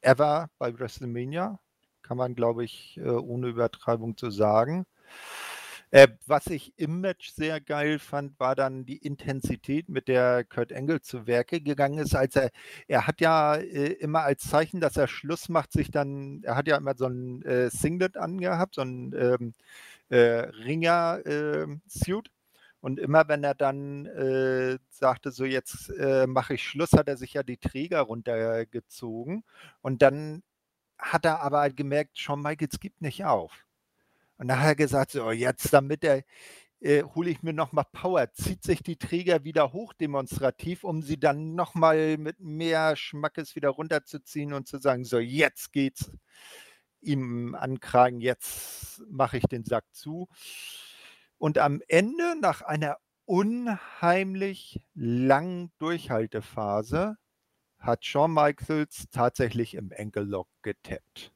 ever bei WrestleMania. Kann man, glaube ich, äh, ohne Übertreibung zu sagen. Äh, was ich im Match sehr geil fand, war dann die Intensität, mit der Kurt Angle zu Werke gegangen ist. Als er, er hat ja äh, immer als Zeichen, dass er Schluss macht, sich dann, er hat ja immer so ein äh, Singlet angehabt, so ein ähm, äh, Ringer-Suit. Und immer wenn er dann äh, sagte, so jetzt äh, mache ich Schluss, hat er sich ja die Träger runtergezogen. Und dann hat er aber gemerkt, Shawn Michaels gibt nicht auf. Und dann hat er gesagt, so jetzt damit er, äh, hole ich mir nochmal Power, zieht sich die Träger wieder hoch demonstrativ, um sie dann nochmal mit mehr Schmackes wieder runterzuziehen und zu sagen, so jetzt geht's ihm ankragen, jetzt mache ich den Sack zu. Und am Ende, nach einer unheimlich langen Durchhaltephase, hat Shawn Michaels tatsächlich im Enkellock getappt.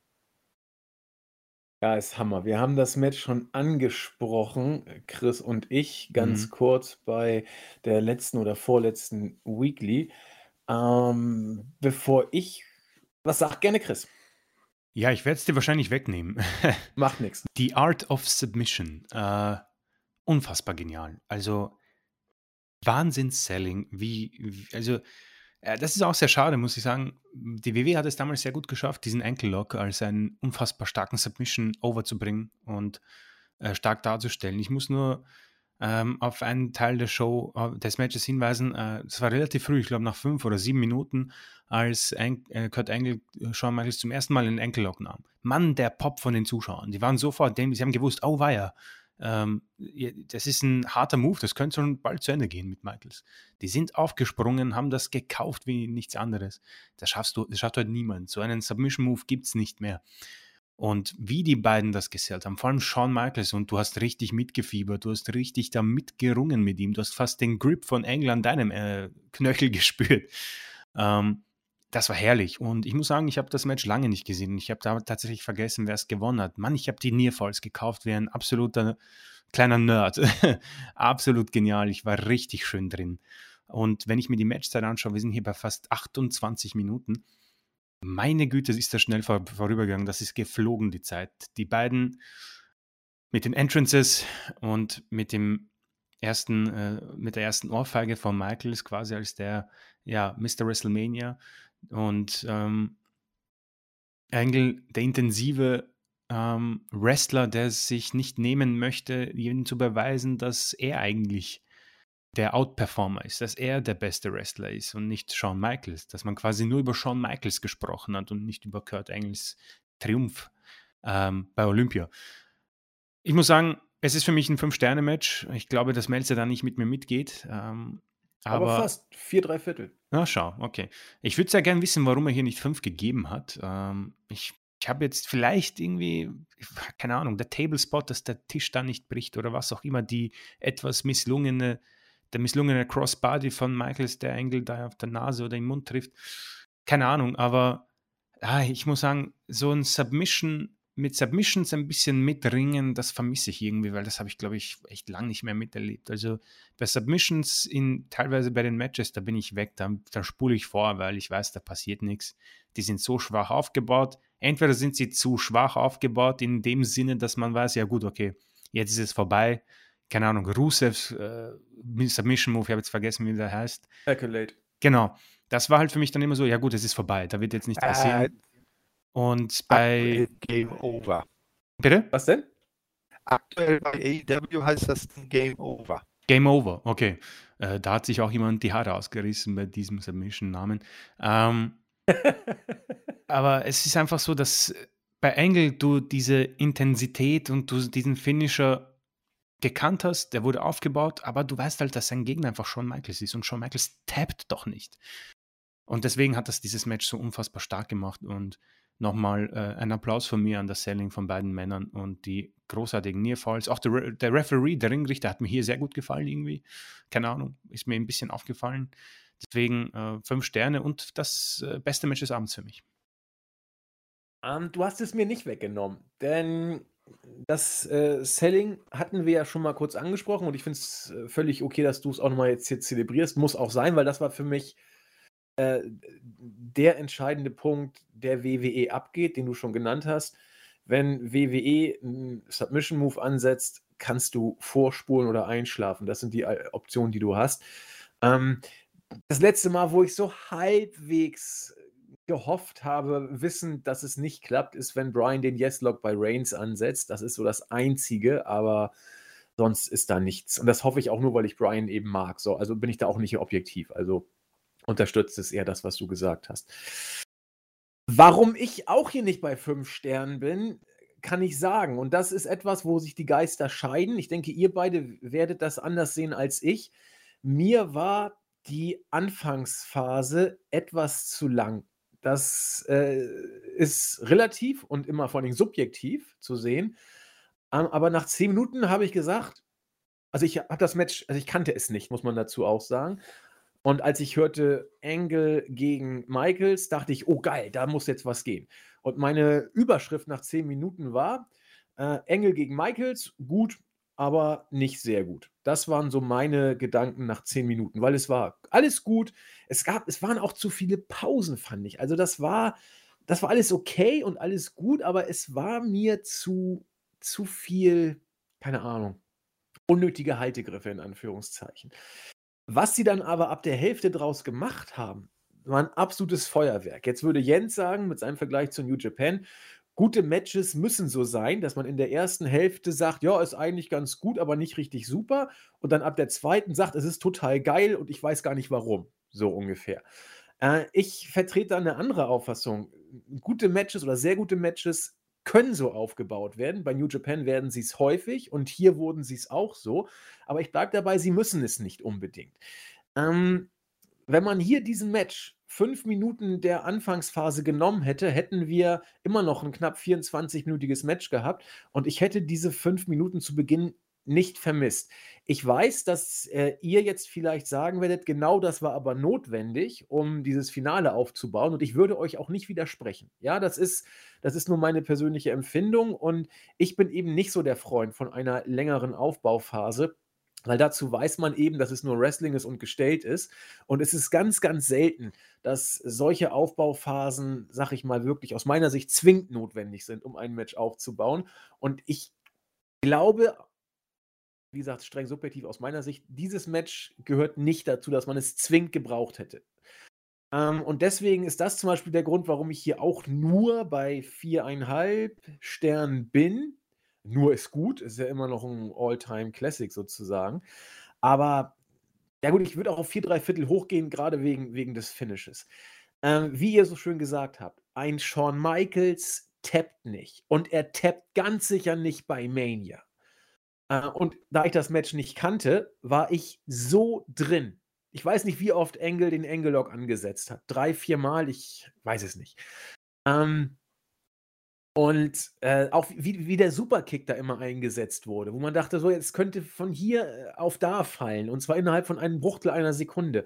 Ja, ist Hammer. Wir haben das Match schon angesprochen, Chris und ich, ganz mhm. kurz bei der letzten oder vorletzten Weekly. Ähm, bevor ich was sag, gerne Chris. Ja, ich werde es dir wahrscheinlich wegnehmen. Macht nichts. [laughs] The Art of Submission. Äh, unfassbar genial. Also Wahnsinns-Selling. Wie, wie, also äh, das ist auch sehr schade, muss ich sagen. Die WW hat es damals sehr gut geschafft, diesen Ankle Lock als einen unfassbar starken Submission overzubringen und äh, stark darzustellen. Ich muss nur ähm, auf einen Teil der Show, äh, des Matches hinweisen. Äh, es war relativ früh, ich glaube nach fünf oder sieben Minuten, als An äh, Kurt Angle äh, Shawn Michaels zum ersten Mal einen Ankle Lock nahm. Mann, der Pop von den Zuschauern. Die waren sofort, sie haben gewusst, oh weia, ähm, das ist ein harter Move, das könnte schon bald zu Ende gehen mit Michaels. Die sind aufgesprungen, haben das gekauft wie nichts anderes. Das schaffst du, das schafft heute niemand. So einen Submission-Move gibt es nicht mehr. Und wie die beiden das gesellt haben, vor allem Shawn Michaels, und du hast richtig mitgefiebert, du hast richtig da mitgerungen mit ihm, du hast fast den Grip von Engel an deinem äh, Knöchel [laughs] gespürt. Ähm, das war herrlich. Und ich muss sagen, ich habe das Match lange nicht gesehen. Ich habe da tatsächlich vergessen, wer es gewonnen hat. Mann, ich habe die Nearfalls gekauft wie ein absoluter kleiner Nerd. [laughs] Absolut genial. Ich war richtig schön drin. Und wenn ich mir die Matchzeit anschaue, wir sind hier bei fast 28 Minuten. Meine Güte, ist das schnell vor, vorübergegangen. Das ist geflogen, die Zeit. Die beiden mit den Entrances und mit dem ersten, äh, mit der ersten Ohrfeige von Michaels quasi als der, ja, Mr. WrestleMania und ähm, Angle, der intensive ähm, Wrestler, der sich nicht nehmen möchte, ihnen zu beweisen, dass er eigentlich der Outperformer ist, dass er der beste Wrestler ist und nicht Shawn Michaels, dass man quasi nur über Shawn Michaels gesprochen hat und nicht über Kurt Angles Triumph ähm, bei Olympia. Ich muss sagen, es ist für mich ein Fünf-Sterne-Match. Ich glaube, dass Melzer da nicht mit mir mitgeht. Ähm, aber, Aber fast vier, drei Viertel. Na, schau, okay. Ich würde sehr gerne wissen, warum er hier nicht fünf gegeben hat. Ähm, ich ich habe jetzt vielleicht irgendwie, keine Ahnung, der Tablespot, dass der Tisch da nicht bricht oder was auch immer, die etwas misslungene, der misslungene Crossbody von Michaels, der Engel da auf der Nase oder im Mund trifft. Keine Ahnung, aber ja, ich muss sagen, so ein Submission mit Submissions ein bisschen mitringen, das vermisse ich irgendwie, weil das habe ich, glaube ich, echt lang nicht mehr miterlebt. Also bei Submissions in teilweise bei den Matches, da bin ich weg, da, da spule ich vor, weil ich weiß, da passiert nichts. Die sind so schwach aufgebaut. Entweder sind sie zu schwach aufgebaut in dem Sinne, dass man weiß, ja gut, okay, jetzt ist es vorbei. Keine Ahnung, Rusevs äh, Submission Move, ich habe jetzt vergessen, wie der heißt. Accolade. Genau. Das war halt für mich dann immer so, ja gut, es ist vorbei, da wird jetzt nichts passieren. Äh, und bei. Game Over. Bitte? Was denn? Aktuell bei AEW heißt das Game Over. Game Over, okay. Äh, da hat sich auch jemand die Haare ausgerissen bei diesem Submission-Namen. Ähm, [laughs] aber es ist einfach so, dass bei Engel du diese Intensität und du diesen Finisher gekannt hast, der wurde aufgebaut, aber du weißt halt, dass sein Gegner einfach Shawn Michaels ist und Shawn Michaels tappt doch nicht. Und deswegen hat das dieses Match so unfassbar stark gemacht und nochmal äh, ein Applaus von mir an das Selling von beiden Männern und die großartigen Nearfalls. Auch der, Re der Referee, der Ringrichter, hat mir hier sehr gut gefallen irgendwie. Keine Ahnung, ist mir ein bisschen aufgefallen. Deswegen äh, fünf Sterne und das äh, beste Match des Abends für mich. Um, ähm, du hast es mir nicht weggenommen, denn das äh, Selling hatten wir ja schon mal kurz angesprochen und ich finde es äh, völlig okay, dass du es auch nochmal jetzt hier zelebrierst. Muss auch sein, weil das war für mich äh, der entscheidende Punkt, der WWE abgeht, den du schon genannt hast. Wenn WWE einen Submission Move ansetzt, kannst du vorspulen oder einschlafen. Das sind die äh, Optionen, die du hast. Ähm, das letzte Mal, wo ich so halbwegs gehofft habe, wissen, dass es nicht klappt, ist, wenn Brian den Yes-Lock bei Reigns ansetzt. Das ist so das Einzige, aber sonst ist da nichts. Und das hoffe ich auch nur, weil ich Brian eben mag. So, also bin ich da auch nicht objektiv. Also unterstützt es eher das, was du gesagt hast. Warum ich auch hier nicht bei fünf Sternen bin, kann ich sagen. Und das ist etwas, wo sich die Geister scheiden. Ich denke, ihr beide werdet das anders sehen als ich. Mir war die Anfangsphase etwas zu lang. Das äh, ist relativ und immer vor allem subjektiv zu sehen. Aber nach zehn Minuten habe ich gesagt, also ich habe das Match, also ich kannte es nicht, muss man dazu auch sagen. Und als ich hörte Angle gegen Michaels, dachte ich, oh geil, da muss jetzt was gehen. Und meine Überschrift nach zehn Minuten war, äh, Engel gegen Michaels, gut, aber nicht sehr gut. Das waren so meine Gedanken nach zehn Minuten, weil es war alles gut. Es gab, es waren auch zu viele Pausen, fand ich. Also das war, das war alles okay und alles gut, aber es war mir zu, zu viel, keine Ahnung, unnötige Haltegriffe in Anführungszeichen. Was sie dann aber ab der Hälfte draus gemacht haben, war ein absolutes Feuerwerk. Jetzt würde Jens sagen, mit seinem Vergleich zu New Japan, gute Matches müssen so sein, dass man in der ersten Hälfte sagt, ja, ist eigentlich ganz gut, aber nicht richtig super. Und dann ab der zweiten sagt, es ist total geil und ich weiß gar nicht warum. So ungefähr. Äh, ich vertrete da eine andere Auffassung. Gute Matches oder sehr gute Matches können so aufgebaut werden. Bei New Japan werden sie es häufig und hier wurden sie es auch so. Aber ich bleibe dabei, sie müssen es nicht unbedingt. Ähm, wenn man hier diesen Match fünf Minuten der Anfangsphase genommen hätte, hätten wir immer noch ein knapp 24-minütiges Match gehabt und ich hätte diese fünf Minuten zu Beginn nicht vermisst. Ich weiß, dass äh, ihr jetzt vielleicht sagen werdet, genau das war aber notwendig, um dieses Finale aufzubauen und ich würde euch auch nicht widersprechen. Ja, das ist, das ist nur meine persönliche Empfindung und ich bin eben nicht so der Freund von einer längeren Aufbauphase. Weil dazu weiß man eben, dass es nur Wrestling ist und gestellt ist. Und es ist ganz, ganz selten, dass solche Aufbauphasen, sag ich mal, wirklich aus meiner Sicht zwingend notwendig sind, um ein Match aufzubauen. Und ich glaube, wie gesagt, streng subjektiv aus meiner Sicht, dieses Match gehört nicht dazu, dass man es zwingend gebraucht hätte. Ähm, und deswegen ist das zum Beispiel der Grund, warum ich hier auch nur bei viereinhalb Sternen bin. Nur ist gut, ist ja immer noch ein All-Time-Classic sozusagen. Aber ja gut, ich würde auch auf vier, drei Viertel hochgehen, gerade wegen, wegen des Finishes. Ähm, wie ihr so schön gesagt habt, ein Shawn Michaels tappt nicht. Und er tappt ganz sicher nicht bei Mania. Äh, und da ich das Match nicht kannte, war ich so drin. Ich weiß nicht, wie oft Engel den Engellock angesetzt hat. Drei, vier Mal, ich weiß es nicht. Ähm, und äh, auch wie, wie der Superkick da immer eingesetzt wurde, wo man dachte, so, jetzt könnte von hier äh, auf da fallen. Und zwar innerhalb von einem Bruchteil einer Sekunde.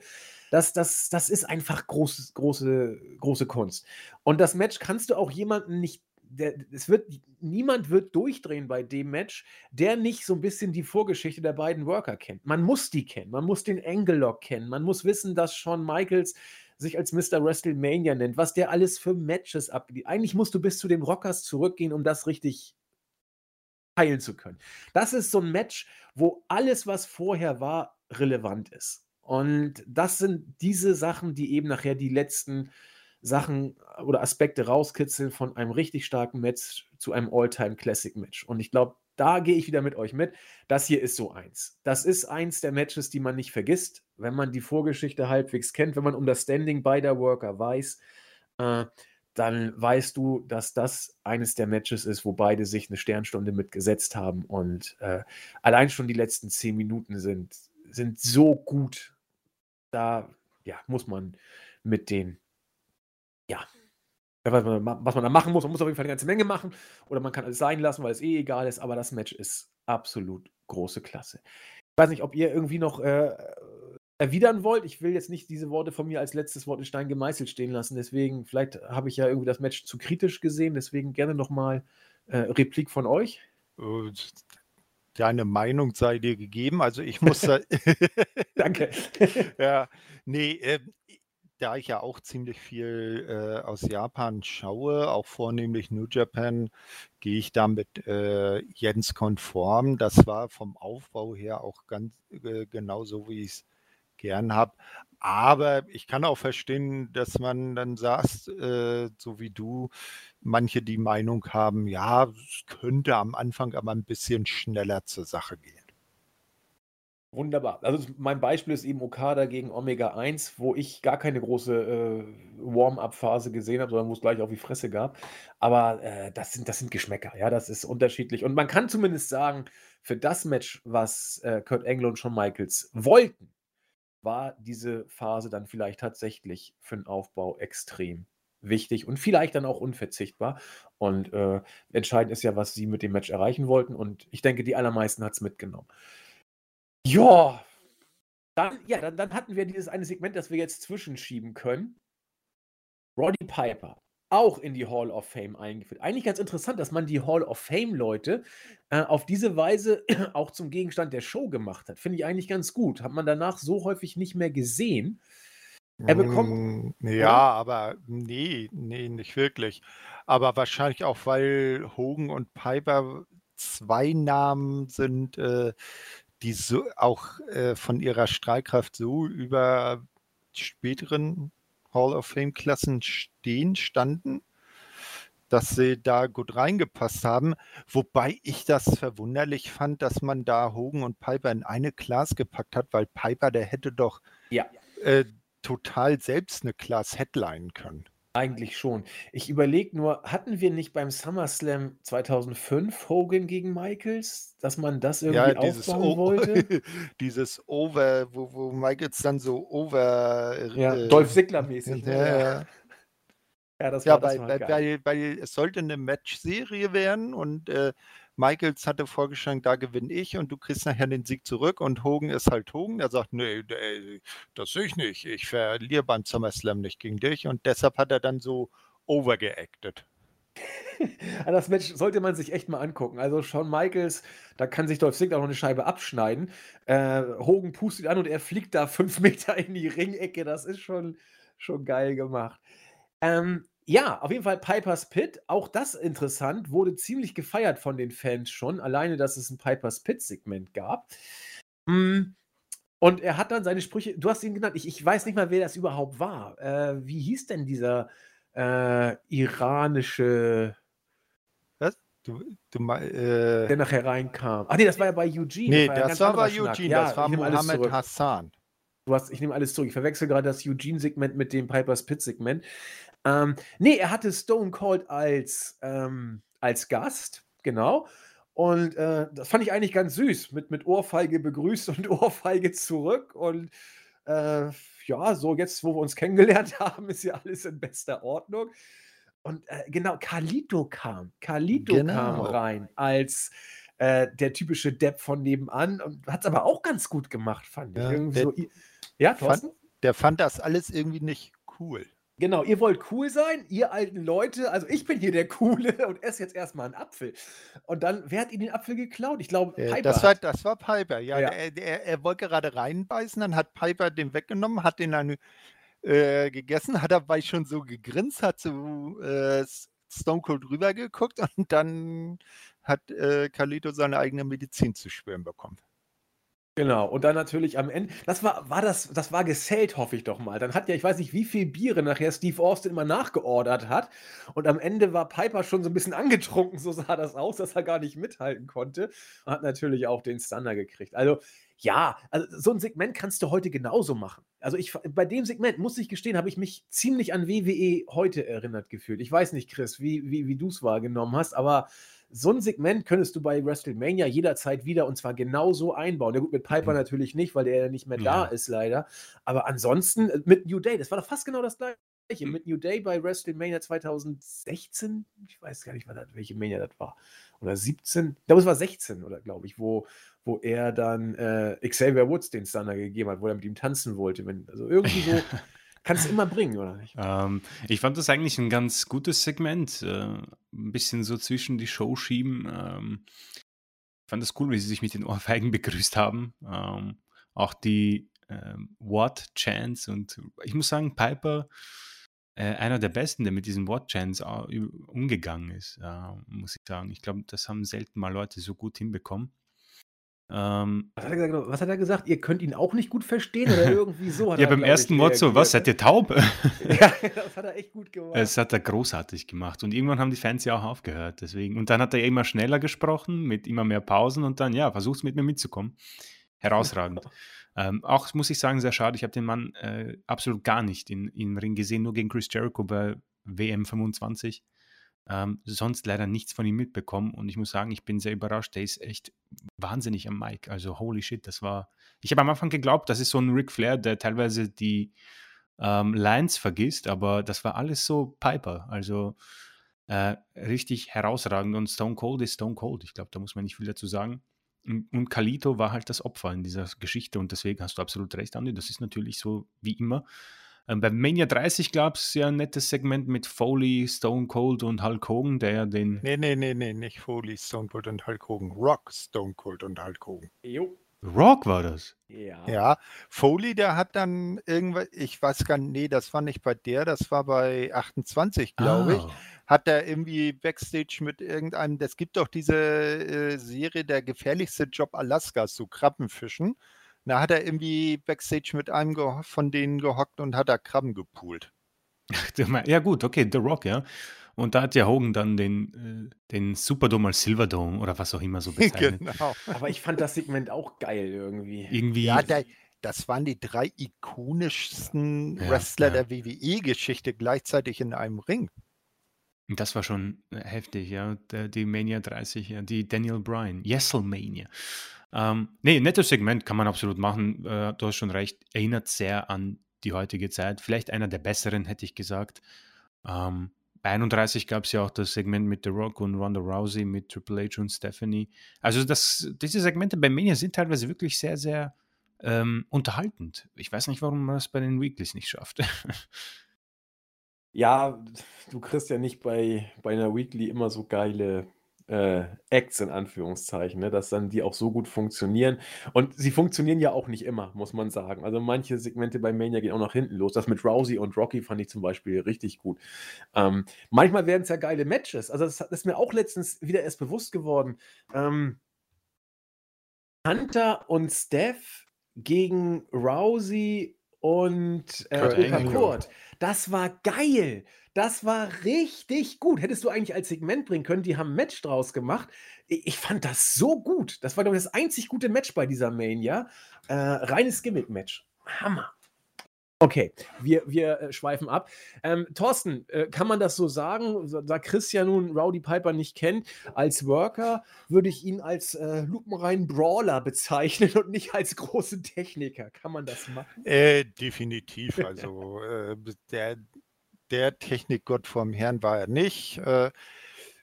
Das, das, das ist einfach groß, große, große Kunst. Und das Match kannst du auch jemanden nicht der, es wird, niemand wird durchdrehen bei dem Match, der nicht so ein bisschen die Vorgeschichte der beiden Worker kennt. Man muss die kennen, man muss den Angle Lock kennen, man muss wissen, dass Shawn Michaels sich als Mr. WrestleMania nennt, was der alles für Matches abgibt. Eigentlich musst du bis zu den Rockers zurückgehen, um das richtig heilen zu können. Das ist so ein Match, wo alles, was vorher war, relevant ist. Und das sind diese Sachen, die eben nachher die letzten Sachen oder Aspekte rauskitzeln von einem richtig starken Match zu einem All-Time-Classic-Match. Und ich glaube, da gehe ich wieder mit euch mit. Das hier ist so eins. Das ist eins der Matches, die man nicht vergisst, wenn man die Vorgeschichte halbwegs kennt, wenn man um das Standing beider Worker weiß. Äh, dann weißt du, dass das eines der Matches ist, wo beide sich eine Sternstunde mitgesetzt haben. Und äh, allein schon die letzten zehn Minuten sind, sind so gut. Da ja, muss man mit den ja, was man, was man da machen muss. Man muss auf jeden Fall eine ganze Menge machen oder man kann alles sein lassen, weil es eh egal ist, aber das Match ist absolut große Klasse. Ich weiß nicht, ob ihr irgendwie noch äh, erwidern wollt. Ich will jetzt nicht diese Worte von mir als letztes Wort in Stein gemeißelt stehen lassen, deswegen, vielleicht habe ich ja irgendwie das Match zu kritisch gesehen, deswegen gerne nochmal äh, Replik von euch. Deine Meinung sei dir gegeben. Also ich muss da. [laughs] Danke. [laughs] ja, nee, äh, da ich ja auch ziemlich viel äh, aus Japan schaue, auch vornehmlich New Japan, gehe ich damit äh, Jens konform. Das war vom Aufbau her auch ganz äh, genauso, wie ich es gern habe. Aber ich kann auch verstehen, dass man dann sagt, äh, so wie du, manche die Meinung haben, ja, es könnte am Anfang aber ein bisschen schneller zur Sache gehen. Wunderbar. Also mein Beispiel ist eben Okada gegen Omega 1, wo ich gar keine große äh, Warm-up-Phase gesehen habe, sondern wo es gleich auf die Fresse gab. Aber äh, das, sind, das sind Geschmäcker, ja, das ist unterschiedlich. Und man kann zumindest sagen, für das Match, was äh, Kurt Angle und Shawn Michaels wollten, war diese Phase dann vielleicht tatsächlich für den Aufbau extrem wichtig und vielleicht dann auch unverzichtbar. Und äh, entscheidend ist ja, was sie mit dem Match erreichen wollten. Und ich denke, die allermeisten hat es mitgenommen. Ja, dann, ja, dann, dann hatten wir dieses eine Segment, das wir jetzt zwischenschieben können. Roddy Piper auch in die Hall of Fame eingeführt. Eigentlich ganz interessant, dass man die Hall of Fame-Leute äh, auf diese Weise [clears throat] auch zum Gegenstand der Show gemacht hat. Finde ich eigentlich ganz gut. Hat man danach so häufig nicht mehr gesehen. Er bekommt. Mm, ja, aber nee, nee, nicht wirklich. Aber wahrscheinlich auch, weil Hogan und Piper zwei Namen sind, äh, die so auch äh, von ihrer Strahlkraft so über späteren Hall of Fame-Klassen stehen, standen, dass sie da gut reingepasst haben. Wobei ich das verwunderlich fand, dass man da Hogan und Piper in eine Class gepackt hat, weil Piper, der hätte doch ja. äh, total selbst eine Class headline können. Eigentlich schon. Ich überlege nur, hatten wir nicht beim SummerSlam 2005 Hogan gegen Michaels, dass man das irgendwie ja, dieses aufbauen wollte? [laughs] dieses Over, wo, wo Michaels dann so Over. Ja, äh, Dolph Ziggler-mäßig. [laughs] Ne? Ja, ja. ja, das war, ja, das bei, bei, bei, es sollte eine Match-Serie werden und äh, Michaels hatte vorgeschlagen, da gewinne ich und du kriegst nachher den Sieg zurück und Hogan ist halt Hogan. Er sagt, nee, das sehe ich nicht. Ich verliere beim SummerSlam nicht gegen dich und deshalb hat er dann so overgeacted. [laughs] das Match sollte man sich echt mal angucken. Also Shawn Michaels, da kann sich Dolph Ziggler noch eine Scheibe abschneiden. Äh, Hogan pustet an und er fliegt da fünf [laughs] Meter in die Ringecke. Das ist schon, schon geil gemacht. Ähm, ja, auf jeden Fall Pipers Pit, auch das interessant, wurde ziemlich gefeiert von den Fans schon, alleine, dass es ein Pipers Pit-Segment gab. Hm, und er hat dann seine Sprüche, du hast ihn genannt, ich, ich weiß nicht mal, wer das überhaupt war. Äh, wie hieß denn dieser äh, iranische. Was? Du, du, äh, der nachher reinkam. Ach nee, das war ja bei Eugene. Nee, das war, das war bei Eugene, ja, das war Mohammed Hassan. Du hast, ich nehme alles zurück. Ich verwechsel gerade das Eugene-Segment mit dem Pipers Pit-Segment. Ähm, nee, er hatte Stone Cold als, ähm, als Gast, genau. Und äh, das fand ich eigentlich ganz süß. Mit, mit Ohrfeige begrüßt und [laughs] Ohrfeige zurück. Und äh, ja, so jetzt, wo wir uns kennengelernt [laughs] haben, ist ja alles in bester Ordnung. Und äh, genau, Carlito kam. Carlito genau. kam rein als äh, der typische Depp von nebenan und hat es aber auch ganz gut gemacht, fand ich. Ja, der, so, ja, Thorsten? Fand, der fand das alles irgendwie nicht cool. Genau, ihr wollt cool sein, ihr alten Leute. Also ich bin hier der Coole [laughs] und esse jetzt erstmal einen Apfel. Und dann, wer hat ihn den Apfel geklaut? Ich glaube, äh, Piper. Das war, das war Piper, ja. ja. Er, er, er, wollte gerade reinbeißen, dann hat Piper den weggenommen, hat den dann äh, gegessen, hat dabei schon so gegrinst, hat so äh, Stone Cold rübergeguckt und dann hat äh, Carlito seine eigene Medizin zu spüren bekommen. Genau, und dann natürlich am Ende das war war das das war gesellt, hoffe ich doch mal. Dann hat ja ich weiß nicht, wie viel Biere nachher Steve Austin immer nachgeordert hat und am Ende war Piper schon so ein bisschen angetrunken, so sah das aus, dass er gar nicht mithalten konnte und hat natürlich auch den Stunner gekriegt. Also, ja, also so ein Segment kannst du heute genauso machen. Also, ich bei dem Segment, muss ich gestehen, habe ich mich ziemlich an WWE heute erinnert gefühlt. Ich weiß nicht, Chris, wie wie wie es wahrgenommen hast, aber so ein Segment könntest du bei WrestleMania jederzeit wieder und zwar genauso einbauen. Ja gut, mit Piper mhm. natürlich nicht, weil der ja nicht mehr ja. da ist, leider. Aber ansonsten äh, mit New Day, das war doch fast genau das gleiche. Mhm. Mit New Day bei WrestleMania 2016, ich weiß gar nicht, das, welche Mania das war. Oder 17, ich glaube, es war 16, oder glaube ich, wo, wo er dann äh, Xavier Woods den Stunner gegeben hat, wo er mit ihm tanzen wollte. Wenn, also irgendwie so. [laughs] Kannst du immer bringen, oder nicht? Ähm, ich fand das eigentlich ein ganz gutes Segment. Äh, ein bisschen so zwischen die Show schieben. Ähm, ich fand das cool, wie sie sich mit den Ohrfeigen begrüßt haben. Ähm, auch die ähm, What-Chants und ich muss sagen, Piper, äh, einer der besten, der mit diesen What-Chants umgegangen ist, äh, muss ich sagen. Ich glaube, das haben selten mal Leute so gut hinbekommen. Ähm, was, hat gesagt, was, hat er gesagt, Ihr könnt ihn auch nicht gut verstehen oder [laughs] irgendwie so? ja, beim ersten Wort so, was, seid ihr taub? ja, das hat er echt gut gemacht. Das hat er großartig gemacht. Und irgendwann haben die Fans ja auch aufgehört. Deswegen. Und dann hat er immer schneller gesprochen, mit immer mehr Pausen und dann, ja, versucht mit mir mitzukommen. Herausragend. [laughs] ähm, auch muss ich sagen, sehr schade. Ich habe den Mann äh, absolut gar nicht in, im Ring gesehen, nur gegen Chris Jericho bei WM 25. Ähm, sonst leider nichts von ihm mitbekommen und ich muss sagen, ich bin sehr überrascht. Der ist echt wahnsinnig am Mic. Also holy shit, das war. Ich habe am Anfang geglaubt, das ist so ein Ric Flair, der teilweise die ähm, Lines vergisst, aber das war alles so Piper. Also äh, richtig herausragend und Stone Cold ist Stone Cold. Ich glaube, da muss man nicht viel dazu sagen. Und, und Kalito war halt das Opfer in dieser Geschichte und deswegen hast du absolut recht, Andi. Das ist natürlich so wie immer. Ähm, bei Mania 30 gab es ja ein nettes Segment mit Foley, Stone Cold und Hulk Hogan, der ja den. Nee, nee, nee, nee, nicht Foley, Stone Cold und Hulk Hogan. Rock, Stone Cold und Hulk Hogan. Jo. Rock war das. Ja. Ja, Foley, der hat dann irgendwas, ich weiß gar nicht, nee, das war nicht bei der, das war bei 28, glaube ich. Ah. Hat er irgendwie Backstage mit irgendeinem, es gibt doch diese äh, Serie, der gefährlichste Job Alaskas, so Krabbenfischen. Da hat er irgendwie Backstage mit einem von denen gehockt und hat da Krabben gepoolt. Ja, gut, okay, The Rock, ja. Und da hat ja Hogan dann den, äh, den Superdome als Silverdome oder was auch immer so [laughs] bezeichnet. genau. Aber ich fand das Segment auch geil irgendwie. Irgendwie. Ja, da, das waren die drei ikonischsten Ja, Wrestler ja. der WWE-Geschichte gleichzeitig in einem Ring. Das war schon äh, heftig, ja. Die Mania 30, ja, die Daniel Bryan, Yesselmania. Ähm, nee, nettes Segment kann man absolut machen. Äh, du hast schon recht. Erinnert sehr an die heutige Zeit. Vielleicht einer der besseren, hätte ich gesagt. Ähm, bei 31 gab es ja auch das Segment mit The Rock und Ronda Rousey, mit Triple H und Stephanie. Also das, diese Segmente bei Mania sind teilweise wirklich sehr, sehr ähm, unterhaltend. Ich weiß nicht, warum man das bei den Weeklies nicht schafft. [laughs] Ja, du kriegst ja nicht bei, bei einer Weekly immer so geile äh, Acts in Anführungszeichen, ne, dass dann die auch so gut funktionieren. Und sie funktionieren ja auch nicht immer, muss man sagen. Also manche Segmente bei Mania gehen auch nach hinten los. Das mit Rousey und Rocky fand ich zum Beispiel richtig gut. Ähm, manchmal werden es ja geile Matches. Also das, das ist mir auch letztens wieder erst bewusst geworden. Ähm, Hunter und Steph gegen Rousey und äh, Kurt Opa. Kurt. Das war geil. Das war richtig gut. Hättest du eigentlich als Segment bringen können, die haben ein Match draus gemacht. Ich, ich fand das so gut. Das war, glaube ich, das einzig gute Match bei dieser Mania. Äh, reines Gimmick-Match. Hammer. Okay, wir, wir äh, schweifen ab. Ähm, Thorsten, äh, kann man das so sagen? Da Chris ja nun Rowdy Piper nicht kennt, als Worker würde ich ihn als äh, lupenreinen Brawler bezeichnen und nicht als großen Techniker. Kann man das machen? Äh, definitiv. Also [laughs] äh, der, der Technikgott vom Herrn war er nicht.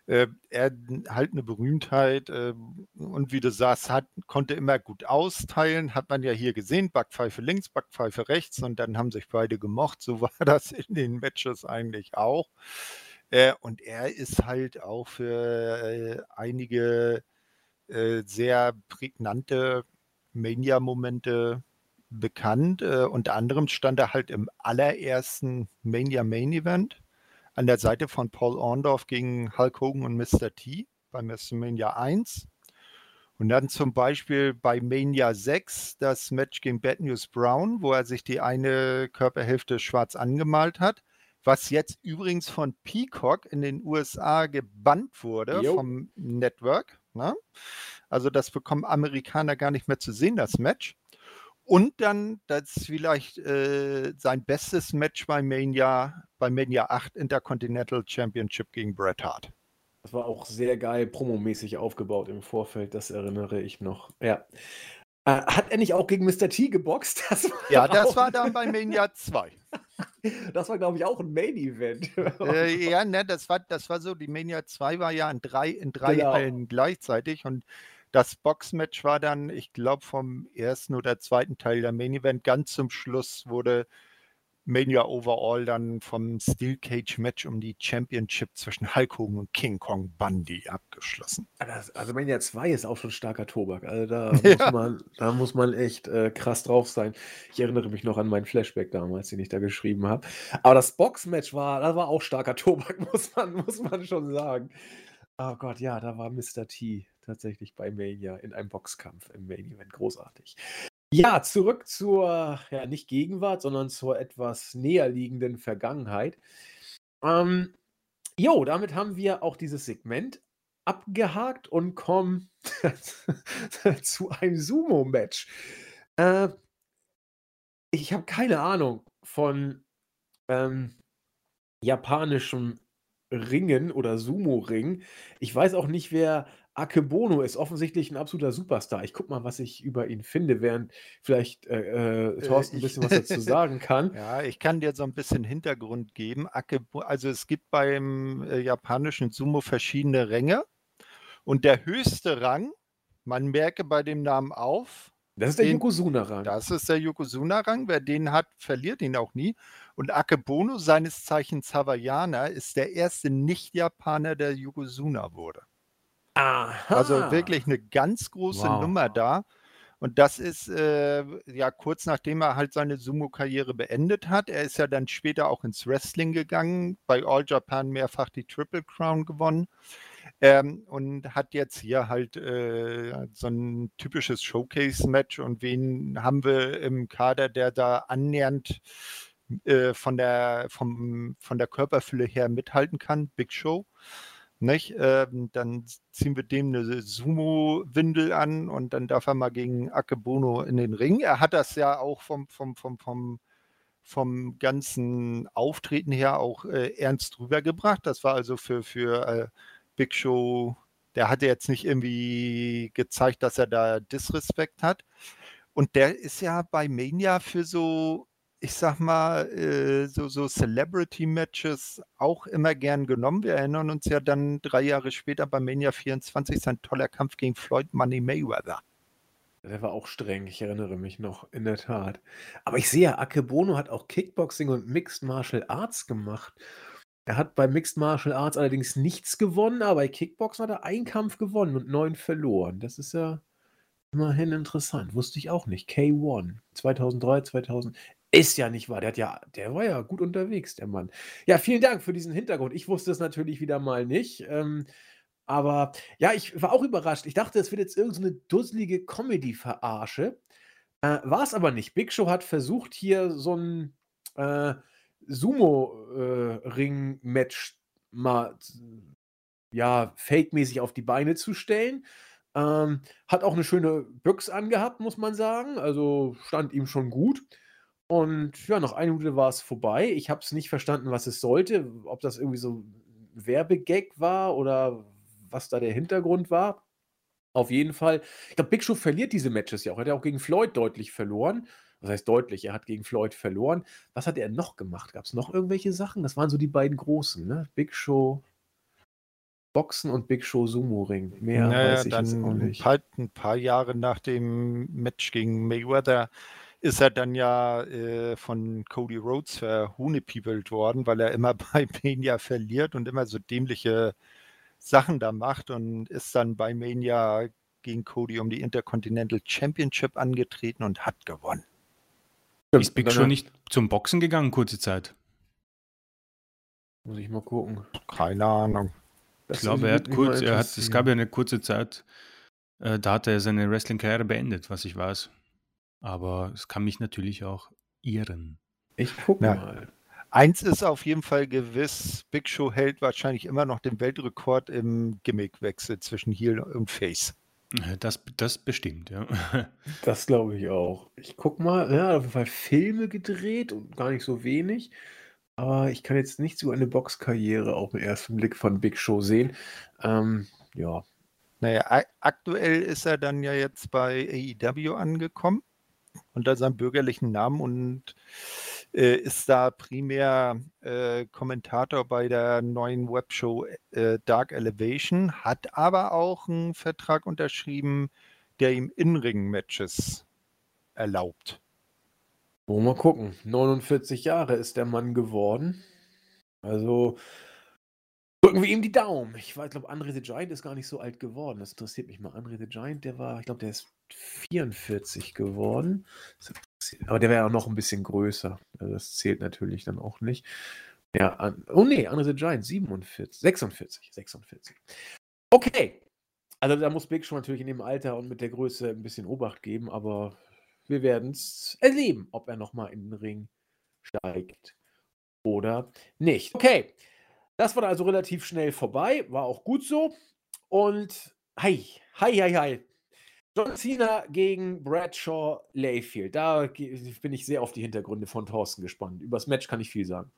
Äh, er halt eine Berühmtheit äh, und wie du sagst, hat, konnte immer gut austeilen. Hat man ja hier gesehen, Backpfeife links, Backpfeife rechts und dann haben sich beide gemocht. So [laughs] war das in den Matches eigentlich auch. Äh, und er ist halt auch für äh, einige äh, sehr prägnante Mania-Momente bekannt. Äh, unter anderem stand er halt im allerersten Mania Main Event an der Seite von Paul Orndorff gegen Hulk Hogan und Mr. T beim WrestleMania 1. Und dann zum Beispiel bei Mania 6 das Match gegen Bad News Brown, wo er sich die eine Körperhälfte schwarz angemalt hat, was jetzt übrigens von Peacock in den USA gebannt wurde Jo. vom Network. Ne? Also das bekommen Amerikaner gar nicht mehr zu sehen, das Match. Und dann das vielleicht äh, sein bestes Match bei Mania, bei Mania 8 Intercontinental Championship gegen Bret Hart. Das war auch sehr geil promomäßig aufgebaut im Vorfeld, das erinnere ich noch. Ja. Äh, hat er nicht auch gegen Mr. T geboxt? [laughs] Das Ja, das war dann bei Mania 2. [laughs] das war, glaube ich, auch ein Main-Event. äh, ja, [laughs] ne, das war, das war so, die Mania 2 war ja in drei, in drei Genau. Hallen gleichzeitig und das Boxmatch war dann, ich glaube, vom ersten oder zweiten Teil der Main Event. Ganz zum Schluss wurde Mania Overall dann vom Steel Cage Match um die Championship zwischen Hulk Hogan und King Kong Bundy abgeschlossen. Also Mania 2 ist auch schon starker Tobak. Also da, [laughs] Ja. muss, man, da muss man echt äh, krass drauf sein. Ich erinnere mich noch an meinen Flashback damals, den ich da geschrieben habe. Aber das Boxmatch war, das war auch starker [laughs] Tobak, muss man, muss man schon sagen. Oh Gott, ja, da war Mr. T tatsächlich bei Mania in einem Boxkampf im Main Event. Großartig. Ja, zurück zur, ja, nicht Gegenwart, sondern zur etwas näher liegenden Vergangenheit. Ähm, jo, damit haben wir auch dieses Segment abgehakt und kommen [laughs] zu einem Sumo-Match. Äh, ich habe keine Ahnung von ähm, japanischem Ringen oder Sumo-Ring. Ich weiß auch nicht, wer Akebono ist. Offensichtlich ein absoluter Superstar. Ich guck mal, was ich über ihn finde, während vielleicht äh, äh, Thorsten ein bisschen was dazu [laughs] sagen kann. Ja, ich kann dir so ein bisschen Hintergrund geben. Akebo, also es gibt beim äh, japanischen Sumo verschiedene Ränge und der höchste Rang, man merke bei dem Namen auf, Das ist der Yokozuna-Rang. Das ist der Yokozuna-Rang. Wer den hat, verliert ihn auch nie. Und Akebono, seines Zeichens Hawaiianer, ist der erste Nicht-Japaner, der Yokozuna wurde. Aha. Also wirklich eine ganz große Wow. Nummer da. Und das ist äh, ja kurz nachdem er halt seine Sumo-Karriere beendet hat. Er ist ja dann später auch ins Wrestling gegangen, bei All Japan mehrfach die Triple Crown gewonnen ähm, und hat jetzt hier halt äh, so ein typisches Showcase-Match. Und wen haben wir im Kader, der da annähernd äh, von, der, vom, von der Körperfülle her mithalten kann? Big Show. Nicht? Ähm, dann ziehen wir dem eine Sumo-Windel an und dann darf er mal gegen Akebono in den Ring. Er hat das ja auch vom, vom, vom, vom, vom ganzen Auftreten her auch äh, ernst rübergebracht. Das war also für, für äh, Big Show, der hatte jetzt nicht irgendwie gezeigt, dass er da Disrespekt hat. Und der ist ja bei Mania für so, ich sag mal, äh, so, so Celebrity-Matches auch immer gern genommen. Wir erinnern uns ja dann drei Jahre später bei Mania 24 sein toller Kampf gegen Floyd Money Mayweather. Der war auch streng, ich erinnere mich noch, in der Tat. Aber ich sehe, Akebono hat auch Kickboxing und Mixed Martial Arts gemacht. Er hat bei Mixed Martial Arts allerdings nichts gewonnen, aber bei Kickboxen hat er einen Kampf gewonnen und neun verloren. Das ist ja immerhin interessant. Wusste ich auch nicht. K1 2003, 2000. Ist ja nicht wahr. Der, hat ja, der war ja gut unterwegs, der Mann. Ja, vielen Dank für diesen Hintergrund. Ich wusste es natürlich wieder mal nicht. Ähm, aber ja, ich war auch überrascht. Ich dachte, es wird jetzt irgendeine so dusselige Comedy-Verarsche. Äh, war es aber nicht. Big Show hat versucht, hier so ein äh, Sumo-Ring-Match mal ja, fake-mäßig auf die Beine zu stellen. Ähm, hat auch eine schöne Büchs angehabt, muss man sagen. Also stand ihm schon gut. Und ja, nach einer Minute war es vorbei. Ich habe es nicht verstanden, was es sollte. Ob das irgendwie so ein Werbegag war oder was da der Hintergrund war. Auf jeden Fall. Ich glaube, Big Show verliert diese Matches ja auch. Er hat ja auch gegen Floyd deutlich verloren. Was heißt deutlich? Er hat gegen Floyd verloren. Was hat er noch gemacht? Gab es noch irgendwelche Sachen? Das waren so die beiden großen, ne? Big Show Boxen und Big Show Sumo Ring. Mehr Naja, weiß ich dann auch ein nicht. paar, ein paar Jahre nach dem Match gegen Mayweather ist er dann ja äh, von Cody Rhodes verhunepiebelt worden, weil er immer [laughs] bei Mania verliert und immer so dämliche Sachen da macht und ist dann bei Mania gegen Cody um die Intercontinental Championship angetreten und hat gewonnen. Ist Big Show nicht zum Boxen gegangen, kurze Zeit? Muss ich mal gucken. Keine Ahnung. Das Ich glaube, er hat kurz, er hat, es gab ja eine kurze Zeit, äh, da hat er seine Wrestling-Karriere beendet, was ich weiß. Aber es kann mich natürlich auch irren. Ich guck Ja. mal. Eins ist auf jeden Fall gewiss, Big Show hält wahrscheinlich immer noch den Weltrekord im Gimmickwechsel zwischen Heel und Face. Äh, Das, das bestimmt, ja. [laughs] Das glaube ich auch. Ich guck mal, ja, auf jeden Fall Filme gedreht und gar nicht so wenig. Aber ich kann jetzt nicht so eine Boxkarriere auf den ersten Blick von Big Show sehen. Ähm, ja, Naja, aktuell ist er dann ja jetzt bei AEW angekommen unter seinem bürgerlichen Namen und äh, ist da primär äh, Kommentator bei der neuen Webshow äh, Dark Elevation, hat aber auch einen Vertrag unterschrieben, der ihm In-Ring-Matches erlaubt. wollen wir mal gucken. 49 Jahre ist der Mann geworden. Also drücken wir ihm die Daumen. Ich glaube, Andre the Giant ist gar nicht so alt geworden. Das interessiert mich mal. Andre the Giant, der war, ich glaube, der ist 44 geworden. Aber der wäre auch noch ein bisschen größer. Also das zählt natürlich dann auch nicht. Ja, an, oh nee, Andre the Giant, 47, 46, 46. Okay. Also da muss Big Show natürlich in dem Alter und mit der Größe ein bisschen Obacht geben, aber wir werden es erleben, ob er nochmal in den Ring steigt oder nicht. Okay, das war also relativ schnell vorbei, war auch gut so. Und hi, hi, hi, hi. John Cena gegen Bradshaw Layfield. Da bin ich sehr auf die Hintergründe von Thorsten gespannt. Übers Match kann ich viel sagen.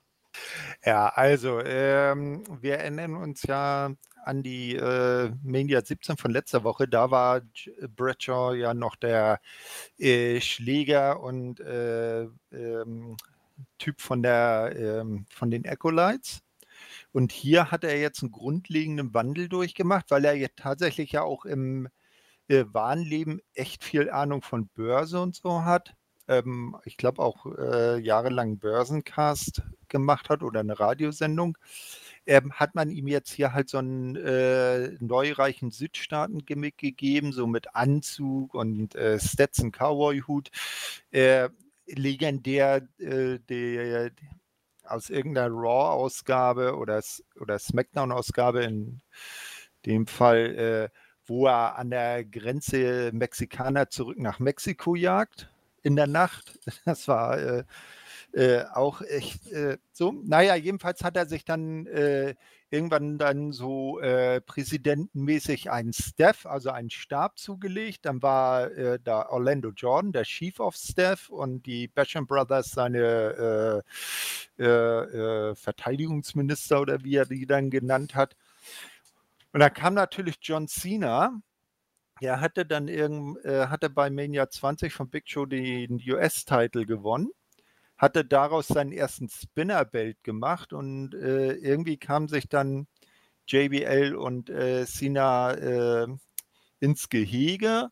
Ja, also ähm, wir erinnern uns ja an die äh, Mania 17 von letzter Woche. Da war Bradshaw ja noch der äh, Schläger und äh, ähm, Typ von der ähm, von den Acolytes. Und hier hat er jetzt einen grundlegenden Wandel durchgemacht, weil er jetzt tatsächlich ja auch im äh, wahren Leben echt viel Ahnung von Börse und so hat. Ähm, ich glaube auch äh, jahrelang Börsencast gemacht hat oder eine Radiosendung. Ähm, hat man ihm jetzt hier halt so einen äh, neureichen Südstaaten-Gimmick gegeben, so mit Anzug und äh, Stetson Cowboy-Hut. Äh, legendär äh, der, aus irgendeiner Raw-Ausgabe oder, oder Smackdown-Ausgabe in dem Fall, äh, wo er an der Grenze Mexikaner zurück nach Mexiko jagt in der Nacht. [laughs] Das war äh, äh, auch echt äh, so. Naja, jedenfalls hat er sich dann äh, irgendwann dann so äh, präsidentenmäßig einen Staff, also einen Stab zugelegt. Dann war äh, da Orlando Jordan, der Chief of Staff und die Basham Brothers seine äh, Verteidigungsminister oder wie er die dann genannt hat. Und da kam natürlich John Cena. Er hatte dann irgend, hatte bei Mania 20 von Big Show den US-Titel gewonnen hatte daraus seinen ersten Spinnerbelt gemacht und äh, irgendwie kam sich dann JBL und äh, Sina äh, ins Gehege.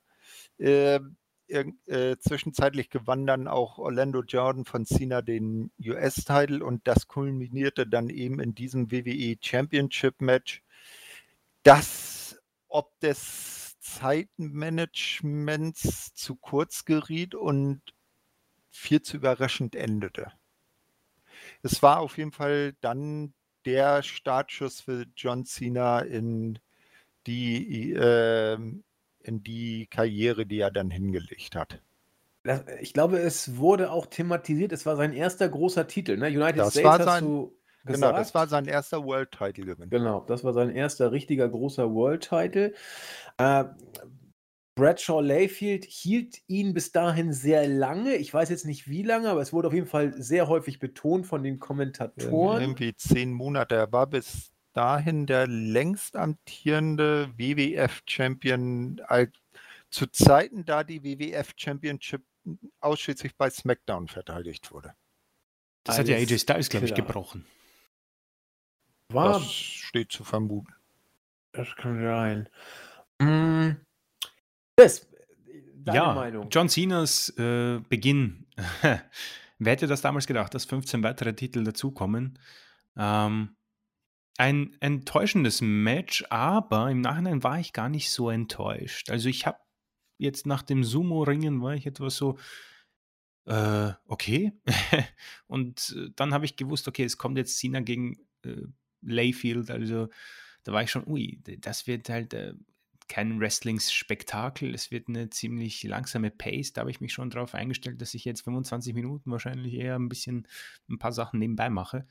Äh, äh, zwischenzeitlich gewann dann auch Orlando Jordan von Cena den US-Titel und das kulminierte dann eben in diesem WWE Championship Match, das ob des Zeitmanagements zu kurz geriet und viel zu überraschend endete. Es war auf jeden Fall dann der Startschuss für John Cena in die, äh, in die Karriere, die er dann hingelegt hat. Ich glaube, es wurde auch thematisiert, es war sein erster großer Titel. Ne? United das States war sein, du gesagt. Genau, das war sein erster World Title Gewinn. Genau, das war sein erster richtiger großer World Title. Äh, Bradshaw Layfield hielt ihn bis dahin sehr lange. Ich weiß jetzt nicht wie lange, aber es wurde auf jeden Fall sehr häufig betont von den Kommentatoren. Irgendwie zehn Monate. Er war bis dahin der längst amtierende WWF-Champion, zu Zeiten, da die WWF Championship ausschließlich bei SmackDown verteidigt wurde. Das Alles hat ja AJ Styles, glaube ich, gebrochen. War, das steht zu vermuten. Das kann sein. Hm. Das, deine ja, Meinung. John Cenas äh, Beginn. [laughs] Wer hätte das damals gedacht, dass 15 weitere Titel dazukommen? Ähm, ein enttäuschendes Match, aber im Nachhinein war ich gar nicht so enttäuscht. Also ich habe jetzt nach dem Sumo-Ringen war ich etwas so, äh, okay. [laughs] und äh, dann habe ich gewusst, okay, es kommt jetzt Cena gegen äh, Layfield, also da war ich schon, ui, das wird halt äh, kein Wrestling-Spektakel. Es wird eine ziemlich langsame Pace. Da habe ich mich schon darauf eingestellt, dass ich jetzt 25 Minuten wahrscheinlich eher ein bisschen ein paar Sachen nebenbei mache.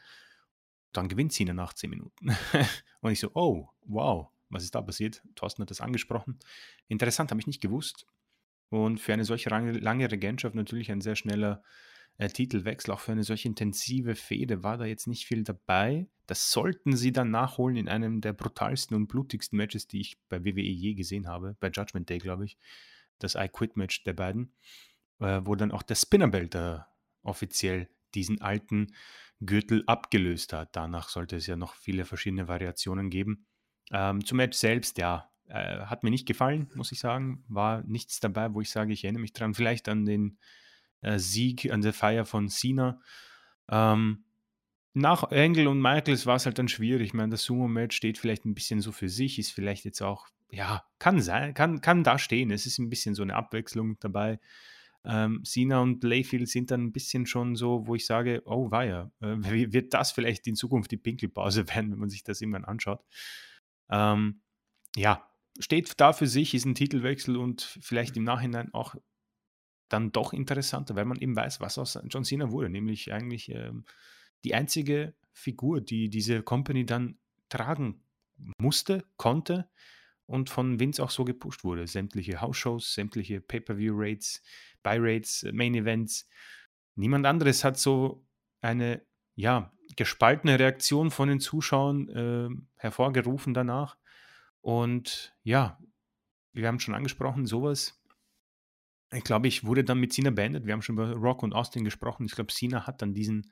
Dann gewinnt Cena nach 10 Minuten. [laughs] Und ich so, oh, wow, was ist da passiert? Thorsten hat das angesprochen. Interessant, habe ich nicht gewusst. Und für eine solche lange Regentschaft natürlich ein sehr schneller äh, Titelwechsel. Auch für eine solch intensive Fehde war da jetzt nicht viel dabei. Das sollten sie dann nachholen in einem der brutalsten und blutigsten Matches, die ich bei WWE je gesehen habe. Bei Judgment Day, glaube ich. Das I Quit Match der beiden. Äh, wo dann auch der Spinnerbelt äh, offiziell diesen alten Gürtel abgelöst hat. Danach sollte es ja noch viele verschiedene Variationen geben. Ähm, zum Match selbst, ja, äh, hat mir nicht gefallen, muss ich sagen. War nichts dabei, wo ich sage, ich erinnere mich dran. Vielleicht an den äh, Sieg an der Feier von Cena. Ähm, nach Engel und Michaels war es halt dann schwierig. Ich meine, das Sumo-Match steht vielleicht ein bisschen so für sich, ist vielleicht jetzt auch, ja, kann sein, kann, kann da stehen. Es ist ein bisschen so eine Abwechslung dabei. Ähm, Cena und Layfield sind dann ein bisschen schon so, wo ich sage, oh weia, äh, [laughs] wird das vielleicht in Zukunft die Pinkelpause [laughs] werden, wenn man sich das irgendwann anschaut. Ähm, ja, steht da für sich, ist ein Titelwechsel und vielleicht im Nachhinein auch dann doch interessanter, weil man eben weiß, was aus John Cena wurde, nämlich eigentlich ähm, die einzige Figur, die diese Company dann tragen musste, konnte und von Vince auch so gepusht wurde. Sämtliche House-Shows, sämtliche Pay-Per-View-Rates, Buy-Rates, Main-Events. Niemand anderes hat so eine ja, gespaltene Reaktion von den Zuschauern äh, hervorgerufen danach. Und ja, wir haben schon angesprochen, sowas ich glaube, ich wurde dann mit Cena beendet. Wir haben schon über Rock und Austin gesprochen. Ich glaube, Cena hat dann diesen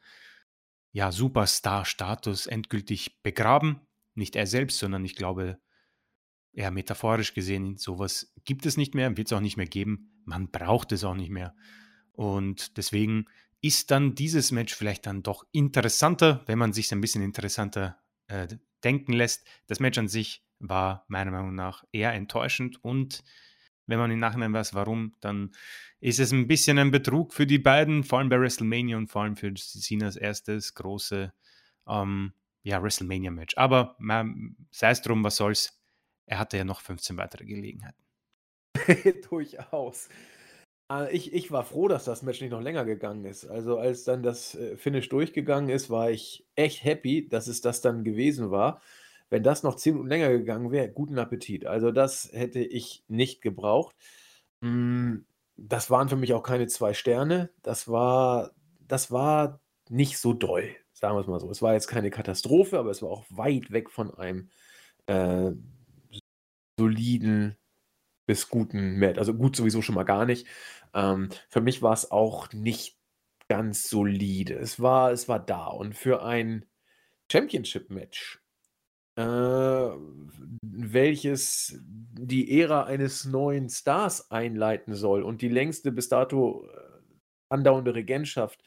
ja, Superstar-Status endgültig begraben. Nicht er selbst, sondern ich glaube, ja, metaphorisch gesehen, sowas gibt es nicht mehr, wird es auch nicht mehr geben. Man braucht es auch nicht mehr. Und deswegen ist dann dieses Match vielleicht dann doch interessanter, wenn man sich ein bisschen interessanter äh, denken lässt. Das Match an sich war meiner Meinung nach eher enttäuschend und wenn man im Nachhinein weiß, warum, dann ist es ein bisschen ein Betrug für die beiden, vor allem bei WrestleMania und vor allem für Cenas erstes große ähm, ja, WrestleMania-Match. Aber sei es drum, was soll's. Er hatte ja noch 15 weitere Gelegenheiten. [laughs] Durchaus. Ah, ich, ich war froh, dass das Match nicht noch länger gegangen ist. Also als dann das äh, Finish durchgegangen ist, war ich echt happy, dass es das dann gewesen war. Wenn das noch 10 Minuten länger gegangen wäre, guten Appetit. Also das hätte ich nicht gebraucht. Hm, das waren für mich auch keine zwei Sterne. Das war, das war nicht so doll, sagen wir es mal so. Es war jetzt keine Katastrophe, aber es war auch weit weg von einem äh, soliden bis guten Match. Also gut sowieso schon mal gar nicht. Ähm, für mich war es auch nicht ganz solide. Es war, es war da. Und für ein Championship-Match, welches die Ära eines neuen Stars einleiten soll und die längste bis dato äh, andauernde Regentschaft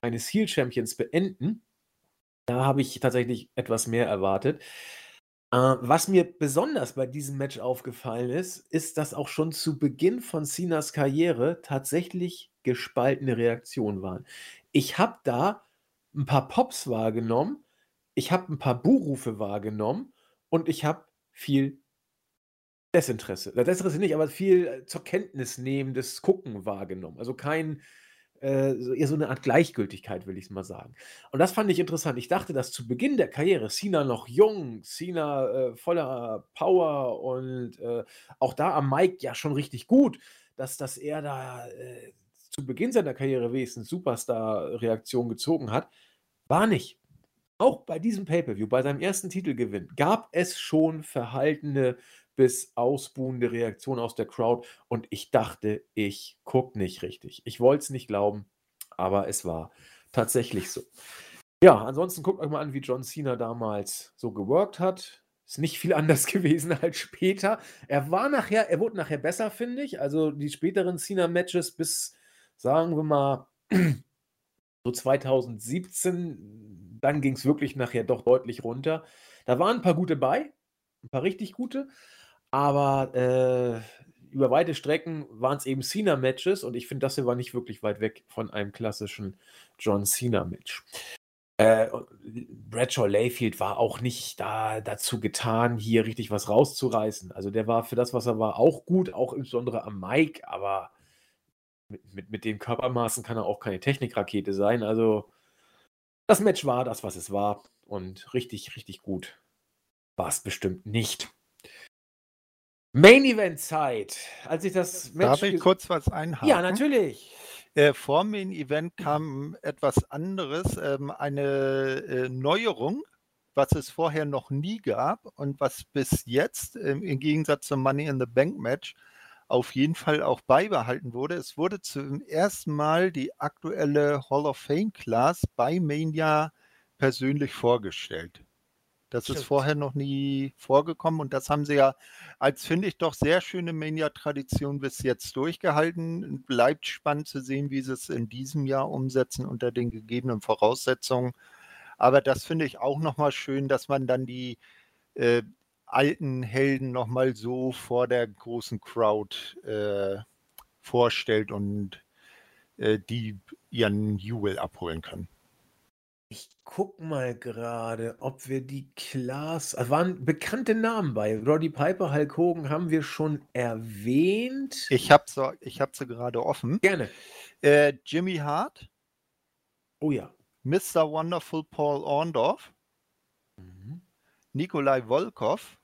eines Heel-Champions beenden, da habe ich tatsächlich etwas mehr erwartet. Äh, was mir besonders bei diesem Match aufgefallen ist, ist, dass auch schon zu Beginn von Cenas Karriere tatsächlich gespaltene Reaktionen waren. Ich habe da ein paar Pops wahrgenommen, ich habe ein paar Buhrufe wahrgenommen und ich habe viel Desinteresse. Desinteresse nicht, aber viel äh, zur Kenntnis nehmendes Gucken wahrgenommen. Also kein äh, eher so eine Art Gleichgültigkeit, will ich es mal sagen. Und das fand ich interessant. Ich dachte, dass zu Beginn der Karriere Cena noch jung, Cena äh, voller Power und äh, auch da am Mike ja schon richtig gut, dass, dass er da äh, zu Beginn seiner Karriere wenigstens Superstar-Reaktion gezogen hat. War nicht. Auch bei diesem Pay-Per-View, bei seinem ersten Titelgewinn, gab es schon verhaltene bis ausbuhende Reaktion aus der Crowd und ich dachte, ich gucke nicht richtig. Ich wollte es nicht glauben, aber es war tatsächlich so. Ja, ansonsten guckt euch mal an, wie John Cena damals so geworkt hat. Ist nicht viel [laughs] anders gewesen als später. Er war nachher, er wurde nachher besser, finde ich. Also die späteren Cena-Matches bis, sagen wir mal, so 2017, dann ging es wirklich nachher doch deutlich runter. Da waren ein paar gute bei, ein paar richtig gute. Aber äh, über weite Strecken waren es eben Cena-Matches und ich finde, das hier war nicht wirklich weit weg von einem klassischen John Cena-Match. Äh, Bradshaw Layfield war auch nicht da dazu getan, hier richtig was rauszureißen. Also der war für das, was er war, auch gut, auch insbesondere am Mike, aber mit, mit, mit den Körpermaßen kann er auch keine Technikrakete sein. Also das Match war das, was es war und richtig, richtig gut war es bestimmt nicht. Main Event Zeit. Als ich das Match. Darf ich kurz was einhaken? Ja, natürlich. Äh, vor Main Event kam etwas anderes, ähm, eine äh, Neuerung, was es vorher noch nie gab und was bis jetzt ähm, im Gegensatz zum Money in the Bank Match auf jeden Fall auch beibehalten wurde. Es wurde zum ersten Mal die aktuelle Hall of Fame Class bei Mania persönlich vorgestellt. Das Stimmt. ist vorher noch nie vorgekommen und das haben sie ja als, finde ich, doch sehr schöne Mania-Tradition bis jetzt durchgehalten. Bleibt spannend zu sehen, wie sie es in diesem Jahr umsetzen unter den gegebenen Voraussetzungen. Aber das finde ich auch nochmal schön, dass man dann die äh, alten Helden nochmal so vor der großen Crowd äh, vorstellt und äh, die ihren Jubel abholen können. Ich guck mal gerade, ob wir die Class also waren bekannte Namen bei. Roddy Piper, Hulk Hogan haben wir schon erwähnt. Ich habe sie, ich hab sie gerade offen. Gerne. Äh, Jimmy Hart. Oh ja. Mr. Wonderful Paul Orndorff. Mhm. Nikolai Volkov.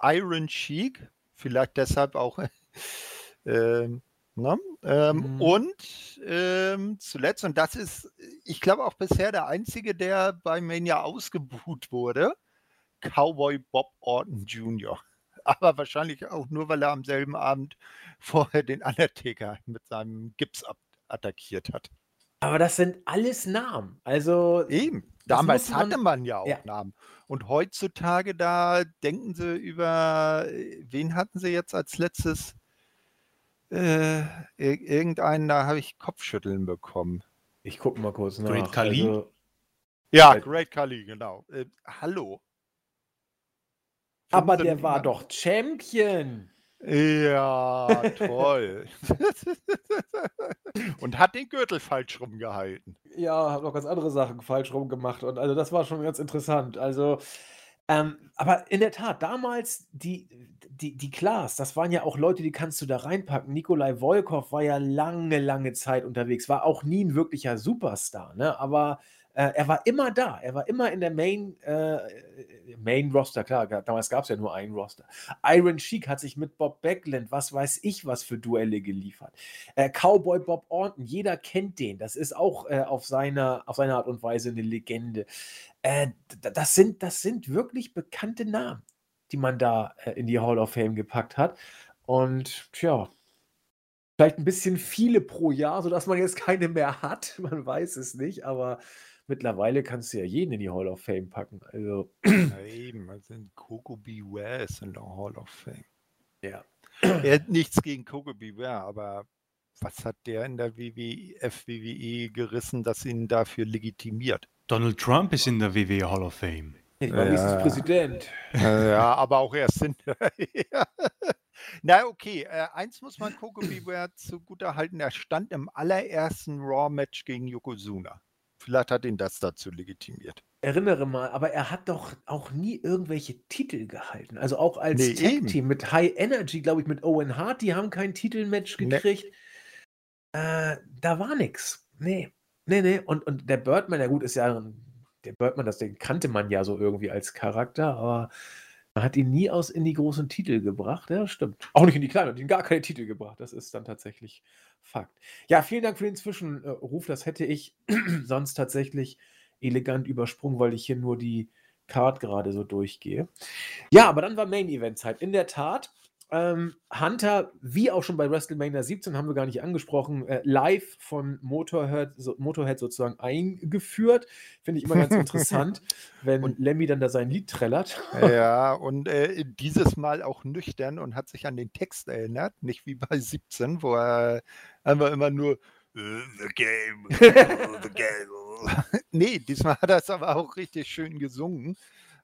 Iron Sheik. Vielleicht deshalb auch [laughs] äh, Ne? Ähm, mhm. Und ähm, zuletzt, und das ist, ich glaube auch bisher der einzige, der bei Mania ausgebuht wurde, Cowboy Bob Orton Jr. [laughs] Aber wahrscheinlich auch nur, weil er am selben Abend [laughs] vorher den Undertaker mit seinem Gips attackiert hat. Aber das sind alles Namen. Also Eben. Damals man, hatte man ja auch ja. Namen. Und heutzutage, da denken sie über, äh, wen hatten sie jetzt als letztes? Äh, irgendeinen, da habe ich Kopfschütteln bekommen. Ich gucke mal kurz nach. Great Kali? Also, ja, Great Kali, genau. Äh, hallo. Aber der war doch Champion. Ja, toll. und hat den Gürtel falsch rumgehalten. Ja, hat noch ganz andere Sachen falsch rumgemacht. Und also das war schon ganz interessant. Also, ähm, aber in der Tat, damals die, die, die Klaas, das waren ja auch Leute, die kannst du da reinpacken. Nikolai Volkov war ja lange, lange Zeit unterwegs, war auch nie ein wirklicher Superstar, ne? Aber äh, er war immer da. Er war immer in der Main, äh, Main Roster, klar, damals gab es ja nur einen Roster. Iron Sheik hat sich mit Bob Backlund, was weiß ich, was für Duelle geliefert. Äh, Cowboy Bob Orton, jeder kennt den. Das ist auch äh, auf, seiner, auf seine Art und Weise eine Legende. Äh, das, sind, das sind wirklich bekannte Namen, die man da äh, in die Hall of Fame gepackt hat. Und tja, vielleicht ein bisschen viele pro Jahr, sodass man jetzt keine mehr hat. [laughs] Man weiß es nicht, aber Mittlerweile kannst du ja jeden in die Hall of Fame packen. Also. Ja, eben, also Coco Beware ist in der Hall of Fame. Ja. Er hat nichts gegen Coco Beware, aber was hat der in der WWF, WWE gerissen, das ihn dafür legitimiert? Donald Trump ist in der WWE Hall of Fame. Ich war ja. Präsident. Ja, aber auch erst in [laughs] Na, okay. Äh, eins muss man Coco Beware zugutehalten. Er stand im allerersten Raw-Match gegen Yokozuna. Vielleicht hat ihn das dazu legitimiert. Erinnere mal, aber er hat doch auch nie irgendwelche Titel gehalten. Also auch als nee, Tag-Team mit High Energy, glaube ich, mit Owen Hart, die haben kein Titelmatch gekriegt. Nee. Äh, da war nichts. Nee. Nee, nee. Und, und der Birdman, ja gut, ist ja, der Birdman, das den kannte man ja so irgendwie als Charakter, aber man hat ihn nie aus in die großen Titel gebracht. Ja, stimmt. Auch nicht in die kleinen, hat ihn gar keine Titel gebracht. Das ist dann tatsächlich Fakt. Ja, vielen Dank für den Zwischenruf. Das hätte ich [clears throat] sonst tatsächlich elegant übersprungen, weil ich hier nur die Card gerade so durchgehe. Ja, aber dann war Main Event Zeit. In der Tat ähm, Hunter, wie auch schon bei WrestleMania 17, haben wir gar nicht angesprochen, äh, live von Motorhead, so, Motorhead sozusagen eingeführt. Finde ich immer ganz [laughs] interessant, wenn und, Lemmy dann da sein Lied trällert. Ja, [laughs] und äh, dieses Mal auch nüchtern und hat sich an den Text erinnert, nicht wie bei 17, wo er einfach immer nur äh, The Game, [laughs] the Game. nee, diesmal hat er es aber auch richtig schön gesungen.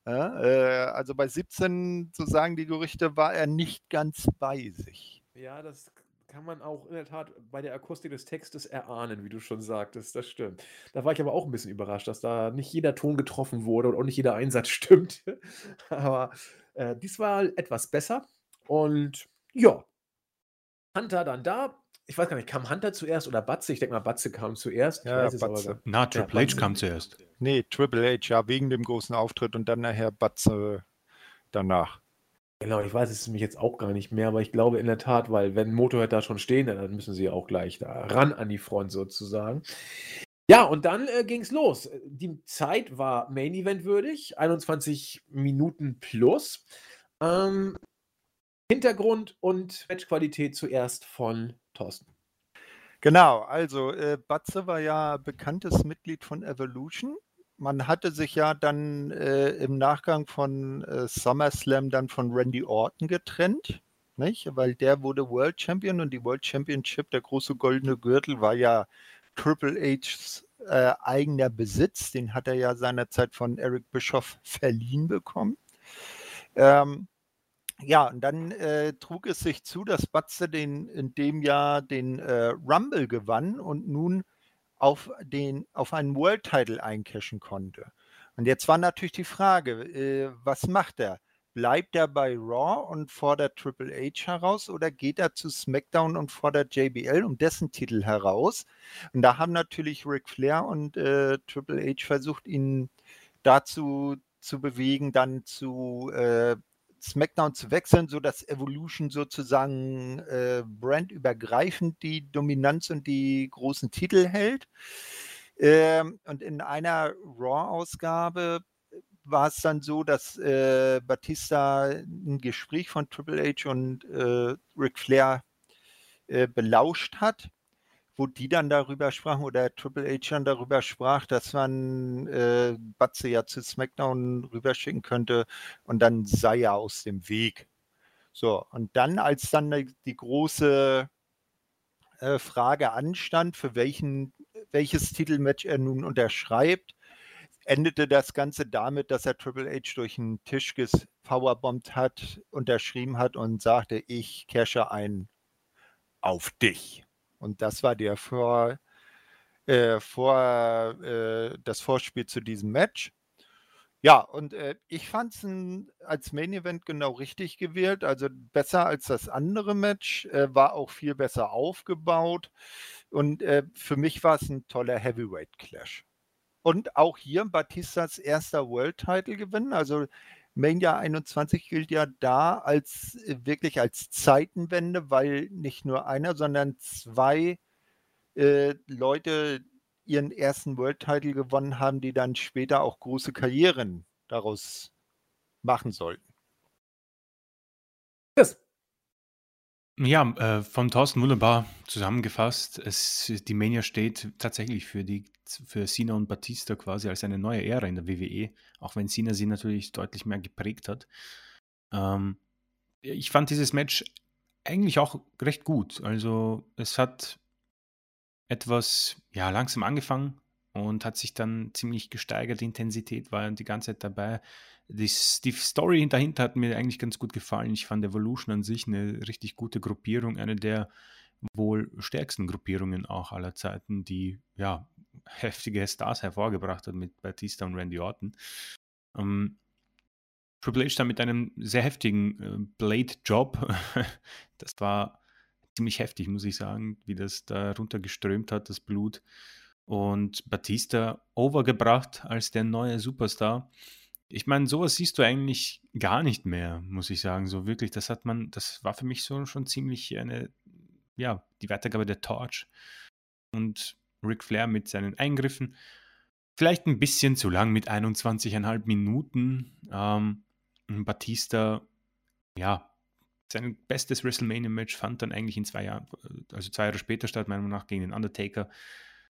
Ja, äh, also bei 17, so sagen die Gerüchte, war er nicht ganz bei sich. Ja, das kann man auch in der Tat bei der Akustik des Textes erahnen, wie du schon sagtest. Das stimmt. Da war ich aber auch ein bisschen überrascht, dass da nicht jeder Ton getroffen wurde und auch nicht jeder Einsatz [laughs] stimmt. aber äh, dies war etwas besser. Und ja, Hunter dann da, ich weiß gar nicht, kam Hunter zuerst oder Batze? Ich denke mal, Batze kam zuerst. Ja, Batze. Na, Triple ja, H kam zuerst. Nee, Triple H, ja, wegen dem großen Auftritt und dann nachher Batze danach. Genau, ich weiß es nämlich jetzt auch gar nicht mehr, aber ich glaube in der Tat, weil wenn Motorhead da schon stehen, dann müssen sie auch gleich da ran an die Front sozusagen. Ja, und dann äh, ging es los. Die Zeit war Main Event würdig, 21 Minuten plus. Ähm, Hintergrund und Matchqualität zuerst von Thorsten. Genau, also äh, Batze war ja bekanntes Mitglied von Evolution. Man hatte sich ja dann äh, im Nachgang von äh, SummerSlam dann von Randy Orton getrennt, nicht? weil der wurde World Champion und die World Championship, der große goldene Gürtel, war ja Triple H's äh, eigener Besitz. Den hat er ja seinerzeit von Eric Bischoff verliehen bekommen. Ähm, ja, und dann äh, trug es sich zu, dass Batze den, in dem Jahr den äh, Rumble gewann und nun auf, den, auf einen World Title eincashen konnte. Und jetzt war natürlich die Frage, äh, was macht er? Bleibt er bei Raw und fordert Triple H heraus oder geht er zu SmackDown und fordert JBL um dessen Titel heraus? Und da haben natürlich Ric Flair und äh, Triple H versucht, ihn dazu zu bewegen, dann zu äh, SmackDown zu wechseln, sodass Evolution sozusagen äh, brandübergreifend die Dominanz und die großen Titel hält. Ähm, und in einer Raw-Ausgabe war es dann so, dass äh, Batista ein Gespräch von Triple H und äh, Ric Flair äh, belauscht hat, wo die dann darüber sprachen oder Triple H dann darüber sprach, dass man äh, Batze ja zu SmackDown rüberschicken könnte und dann sei er aus dem Weg. So, und dann, als dann die, große äh, Frage anstand, für welchen, welches Titelmatch er nun unterschreibt, endete das Ganze damit, dass er Triple H durch den Tisch powerbombt hat, unterschrieben hat und sagte, ich cashe ein auf dich. Und das war der vor, äh, vor äh, das Vorspiel zu diesem Match. Ja, und äh, ich fand es als Main Event genau richtig gewählt. Also besser als das andere Match, äh, war auch viel besser aufgebaut. Und äh, für mich war es ein toller Heavyweight Clash. Und auch hier Batistas erster World Title Gewinn. Also Mania 21 gilt ja da als äh, wirklich als Zeitenwende, weil nicht nur einer, sondern zwei äh, Leute ihren ersten World Title gewonnen haben, die dann später auch große Karrieren daraus machen sollten. Yes. Ja, äh, von Thorsten wunderbar zusammengefasst. Es, die Mania steht tatsächlich für, die, für Cena und Batista quasi als eine neue Ära in der WWE, auch wenn Cena sie natürlich deutlich mehr geprägt hat. Ähm, ich fand dieses Match eigentlich auch recht gut. Also es hat etwas ja, langsam angefangen und hat sich dann ziemlich gesteigert. Die Intensität war die ganze Zeit dabei. Die, die Story dahinter hat mir eigentlich ganz gut gefallen. Ich fand Evolution an sich eine richtig gute Gruppierung, eine der wohl stärksten Gruppierungen auch aller Zeiten, die ja heftige Stars hervorgebracht hat mit Batista und Randy Orton. Ähm, Triple H da mit einem sehr heftigen äh, Blade-Job. [laughs] das war ziemlich heftig, muss ich sagen, wie das da runtergeströmt hat, das Blut. Und Batista overgebracht als der neue Superstar. Ich meine, sowas siehst du eigentlich gar nicht mehr, muss ich sagen. So wirklich, das hat man, das war für mich so schon ziemlich eine, ja, die Weitergabe der Torch. Und Ric Flair mit seinen Eingriffen. Vielleicht ein bisschen zu lang mit 21,5 Minuten. Ähm, Batista, ja, sein bestes WrestleMania-Match fand dann eigentlich in zwei Jahren, also zwei Jahre später statt, meiner Meinung nach, gegen den Undertaker.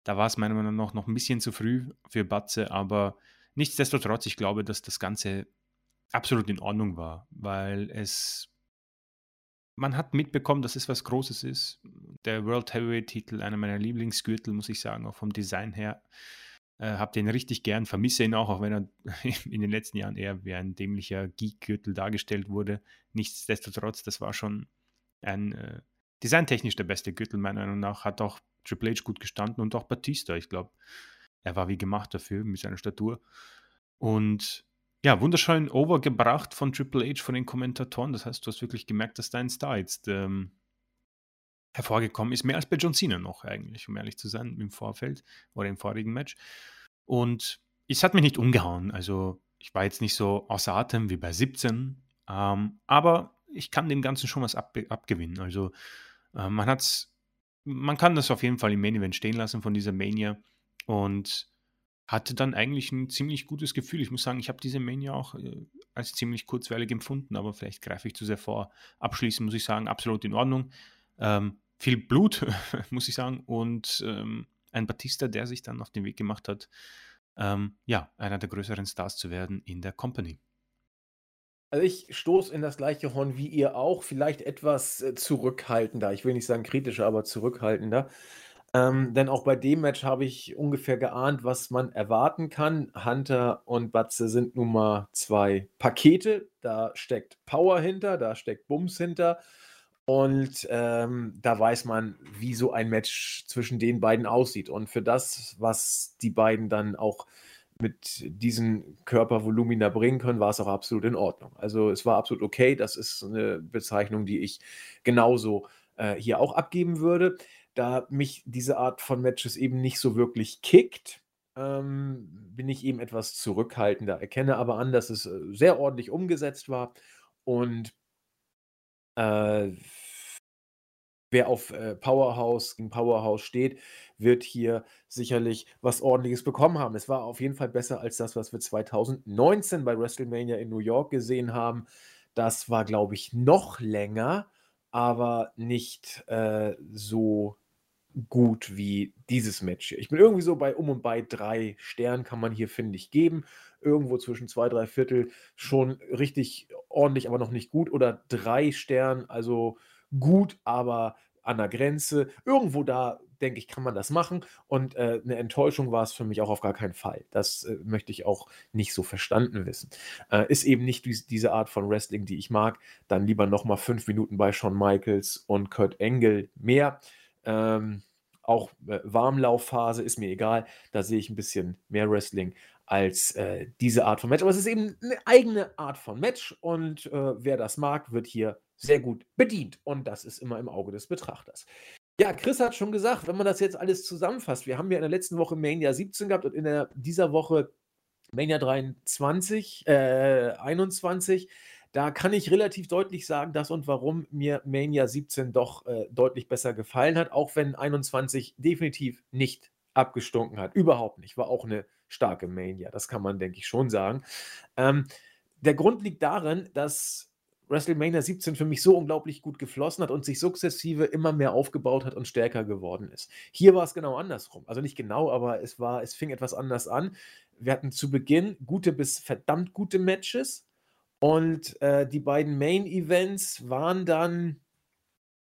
Da war es meiner Meinung nach noch ein bisschen zu früh für Batze, aber nichtsdestotrotz, ich glaube, dass das Ganze absolut in Ordnung war, weil es man hat mitbekommen, dass es was Großes ist. Der World Heavyweight-Titel, einer meiner Lieblingsgürtel, muss ich sagen, auch vom Design her. Äh, hab den richtig gern, vermisse ihn auch, auch wenn er [laughs] in den letzten Jahren eher wie ein dämlicher Geek-Gürtel dargestellt wurde. Nichtsdestotrotz, das war schon ein äh, designtechnisch der beste Gürtel, meiner Meinung nach. Hat auch Triple H gut gestanden und auch Batista. Ich glaube, er war wie gemacht dafür mit seiner Statur. Und ja, wunderschön overgebracht von Triple H, von den Kommentatoren. Das heißt, du hast wirklich gemerkt, dass dein Star jetzt ähm, hervorgekommen ist. Mehr als bei John Cena noch eigentlich, um ehrlich zu sein, im Vorfeld oder im vorigen Match. Und es hat mich nicht umgehauen. Also ich war jetzt nicht so außer Atem wie bei 17, ähm, aber ich kann dem Ganzen schon was ab, abgewinnen. Also äh, man hat's, man kann das auf jeden Fall im Main Event stehen lassen von dieser Mania und hatte dann eigentlich ein ziemlich gutes Gefühl. Ich muss sagen, ich habe diese Mania auch äh, als ziemlich kurzweilig empfunden, aber vielleicht greife ich zu sehr vor. Abschließend muss ich sagen, absolut in Ordnung. Ähm, viel Blut, [laughs] muss ich sagen, und ähm, ein Batista, der sich dann auf den Weg gemacht hat, ähm, ja, einer der größeren Stars zu werden in der Company. Also ich stoße in das gleiche Horn wie ihr auch, vielleicht etwas äh, zurückhaltender. Ich will nicht sagen kritischer, aber zurückhaltender. Ähm, denn auch bei dem Match habe ich ungefähr geahnt, was man erwarten kann. Hunter und Batze sind nun mal zwei Pakete. Da steckt Power hinter, da steckt Bums hinter. Und ähm, da weiß man, wie so ein Match zwischen den beiden aussieht. Und für das, was die beiden dann auch mit diesen Körpervolumina bringen können, war es auch absolut in Ordnung. Also es war absolut okay. Das ist eine Bezeichnung, die ich genauso äh, hier auch abgeben würde. Da mich diese Art von Matches eben nicht so wirklich kickt, ähm, bin ich eben etwas zurückhaltender. Erkenne aber an, dass es äh, sehr ordentlich umgesetzt war und äh, wer auf äh, Powerhouse gegen Powerhouse steht, wird hier sicherlich was Ordentliches bekommen haben. Es war auf jeden Fall besser als das, was wir 2019 bei WrestleMania in New York gesehen haben. Das war, glaube ich, noch länger, aber nicht äh, so gut wie dieses Match hier. Ich bin irgendwie so bei um und bei drei Sternen kann man hier, finde ich, geben. Irgendwo zwischen zwei, drei Viertel schon richtig ordentlich, aber noch nicht gut. Oder drei Sternen, also gut, aber an der Grenze. Irgendwo da, denke ich, kann man das machen. Und äh, eine Enttäuschung war es für mich auch auf gar keinen Fall. Das äh, möchte ich auch nicht so verstanden wissen. Äh, ist eben nicht die, diese Art von Wrestling, die ich mag. Dann lieber nochmal fünf Minuten bei Shawn Michaels und Kurt Engel mehr. Ähm, auch äh, Warmlaufphase ist mir egal. Da sehe ich ein bisschen mehr Wrestling als äh, diese Art von Match. Aber es ist eben eine eigene Art von Match und äh, wer das mag, wird hier sehr gut bedient. Und das ist immer im Auge des Betrachters. Ja, Chris hat schon gesagt, wenn man das jetzt alles zusammenfasst, wir haben ja in der letzten Woche Mania 17 gehabt und in der, dieser Woche Mania 23, äh, 21. Da kann ich relativ deutlich sagen, dass und warum mir Mania 17 doch äh, deutlich besser gefallen hat, auch wenn 21 definitiv nicht abgestunken hat. Überhaupt nicht. War auch eine starke Mania. Das kann man, denke ich, schon sagen. Ähm, der Grund liegt darin, dass WrestleMania 17 für mich so unglaublich gut geflossen hat und sich sukzessive immer mehr aufgebaut hat und stärker geworden ist. Hier war es genau andersrum. Also nicht genau, aber es war, es fing etwas anders an. Wir hatten zu Beginn gute bis verdammt gute Matches und äh, die beiden Main-Events waren dann,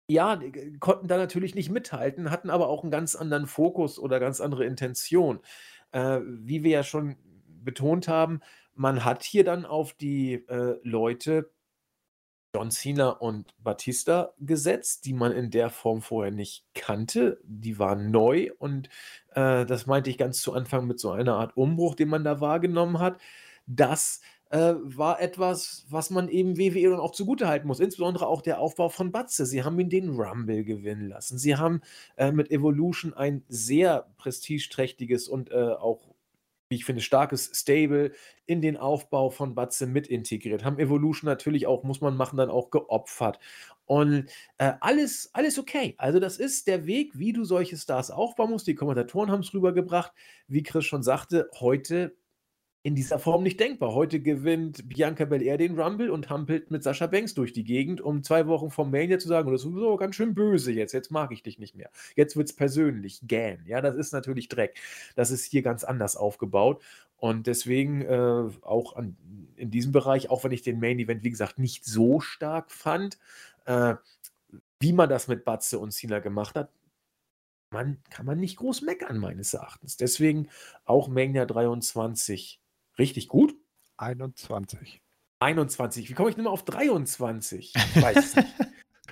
ja, konnten da natürlich nicht mithalten, hatten aber auch einen ganz anderen Fokus oder ganz andere Intention. Äh, wie wir ja schon betont haben, man hat hier dann auf die äh, Leute John Cena und Batista gesetzt, die man in der Form vorher nicht kannte. Die waren neu und äh, das meinte ich ganz zu Anfang mit so einer Art Umbruch, den man da wahrgenommen hat. Das äh, war etwas, was man eben WWE dann auch zugutehalten muss. Insbesondere auch der Aufbau von Batze. Sie haben ihn den Rumble gewinnen lassen. Sie haben äh, mit Evolution ein sehr prestigeträchtiges und äh, auch wie ich finde, starkes Stable in den Aufbau von Batze mit integriert. Haben Evolution natürlich auch, muss man machen, dann auch geopfert. Und äh, alles, alles okay. Also, das ist der Weg, wie du solche Stars aufbauen musst. Die Kommentatoren haben es rübergebracht. Wie Chris schon sagte, heute in dieser Form nicht denkbar. Heute gewinnt Bianca Belair den Rumble und hampelt mit Sascha Banks durch die Gegend, um zwei Wochen vom Mania zu sagen, das ist sowieso ganz schön böse jetzt, jetzt mag ich dich nicht mehr. Jetzt wird es persönlich, gähn. Ja, das ist natürlich Dreck. Das ist hier ganz anders aufgebaut. Und deswegen äh, auch an, in diesem Bereich, auch wenn ich den Main Event, wie gesagt, nicht so stark fand, äh, wie man das mit Batze und Cena gemacht hat, man, kann man nicht groß meckern, meines Erachtens. Deswegen auch Mania 23 Richtig gut? 21. 21. Wie komme ich denn mal auf 23? [laughs] Ich weiß nicht.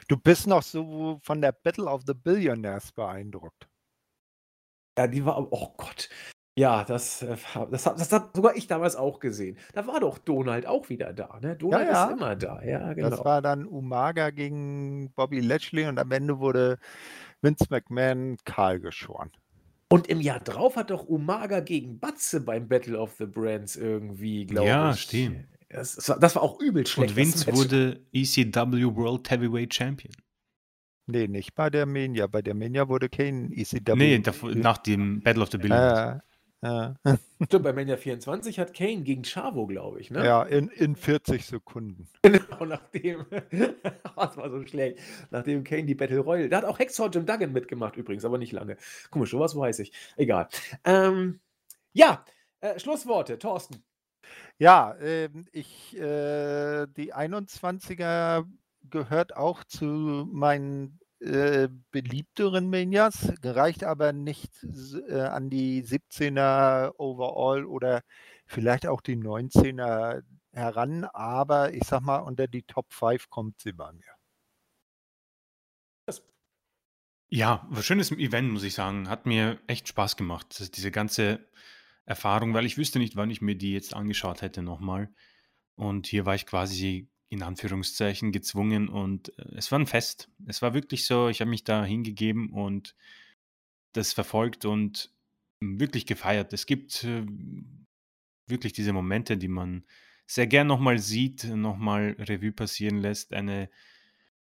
Du bist noch so von der Battle of the Billionaires beeindruckt. Ja, die war, oh Gott. Ja, das, äh, das, das hat sogar ich damals auch gesehen. Da war doch Donald auch wieder da, ne? Donald ja, ja. ist immer da, ja, genau. Das war dann Umaga gegen Bobby Lashley und am Ende wurde Vince McMahon kahl geschoren. Und im Jahr drauf hat doch Umaga gegen Batze beim Battle of the Brands irgendwie, glaube ja, ich. Ja, stimmt. Das, das, war auch übel schlecht. Und Vince wurde ECW World Heavyweight Champion. Nee, nicht bei der Mania. Bei der Mania wurde Kane ECW. Nee, nach dem Battle of the Billions. Äh, ja. [laughs] Stimmt, bei Mania 24 hat Kane gegen Chavo, glaube ich, ne? Ja, in, in 40 Sekunden. [laughs] Genau, nachdem, [laughs] das war so schlecht, nachdem Kane die Battle Royale, da hat auch Hexor Jim Duggan mitgemacht übrigens, aber nicht lange. Komisch, sowas weiß ich. Egal. Ähm, ja, äh, Schlussworte, Thorsten. Ja, äh, ich, äh, die 21er gehört auch zu meinen äh, beliebteren Manias, reicht aber nicht äh, an die 17er Overall oder vielleicht auch die 19er heran, aber ich sag mal, unter die Top 5 kommt sie bei mir. Ja, was schönes Event, muss ich sagen. Hat mir echt Spaß gemacht. Diese ganze Erfahrung, weil ich wüsste nicht, wann ich mir die jetzt angeschaut hätte nochmal. Und hier war ich quasi in Anführungszeichen gezwungen und äh, es war ein Fest. Es war wirklich so, ich habe mich da hingegeben und das verfolgt und wirklich gefeiert. Es gibt äh, wirklich diese Momente, die man sehr gern nochmal sieht, nochmal Revue passieren lässt. Eine,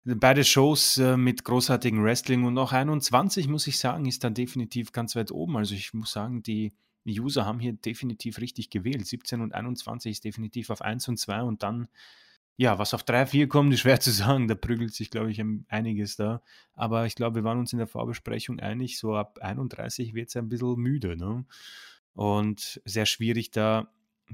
beide Shows äh, mit großartigem Wrestling und auch 21, muss ich sagen, ist da definitiv ganz weit oben. Also ich muss sagen, die User haben hier definitiv richtig gewählt. 17 und 21 ist definitiv auf 1 und 2 und dann ja, was auf 3, 4 kommt, ist schwer [laughs] zu sagen. Da prügelt sich, glaube ich, einiges da. Aber ich glaube, wir waren uns in der Vorbesprechung einig, so ab 31 wird es ein bisschen müde. Ne? Und sehr schwierig, da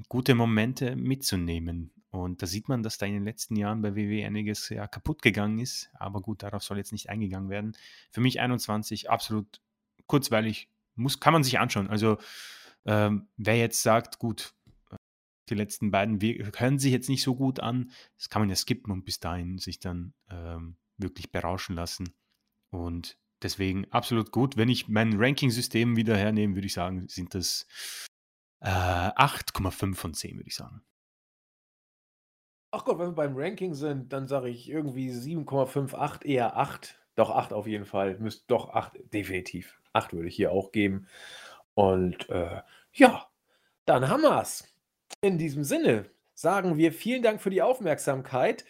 gute Momente mitzunehmen. Und da sieht man, dass da in den letzten Jahren bei WW einiges ja, kaputt gegangen ist. Aber gut, darauf soll jetzt nicht eingegangen werden. Für mich 21 absolut kurzweilig, muss, kann man sich anschauen. Also ähm, wer jetzt sagt, gut, die letzten beiden hören sich jetzt nicht so gut an, das kann man ja skippen und bis dahin sich dann ähm, wirklich berauschen lassen. Und deswegen absolut gut. Wenn ich mein Ranking-System wieder hernehme, würde ich sagen, sind das äh, 8,5 von 10, würde ich sagen. Ach Gott, wenn wir beim Ranking sind, dann sage ich irgendwie 7,58, eher 8. Doch 8 auf jeden Fall. Müsst doch 8, definitiv. 8 würde ich hier auch geben. Und äh, ja, dann haben wir es. In diesem Sinne sagen wir vielen Dank für die Aufmerksamkeit.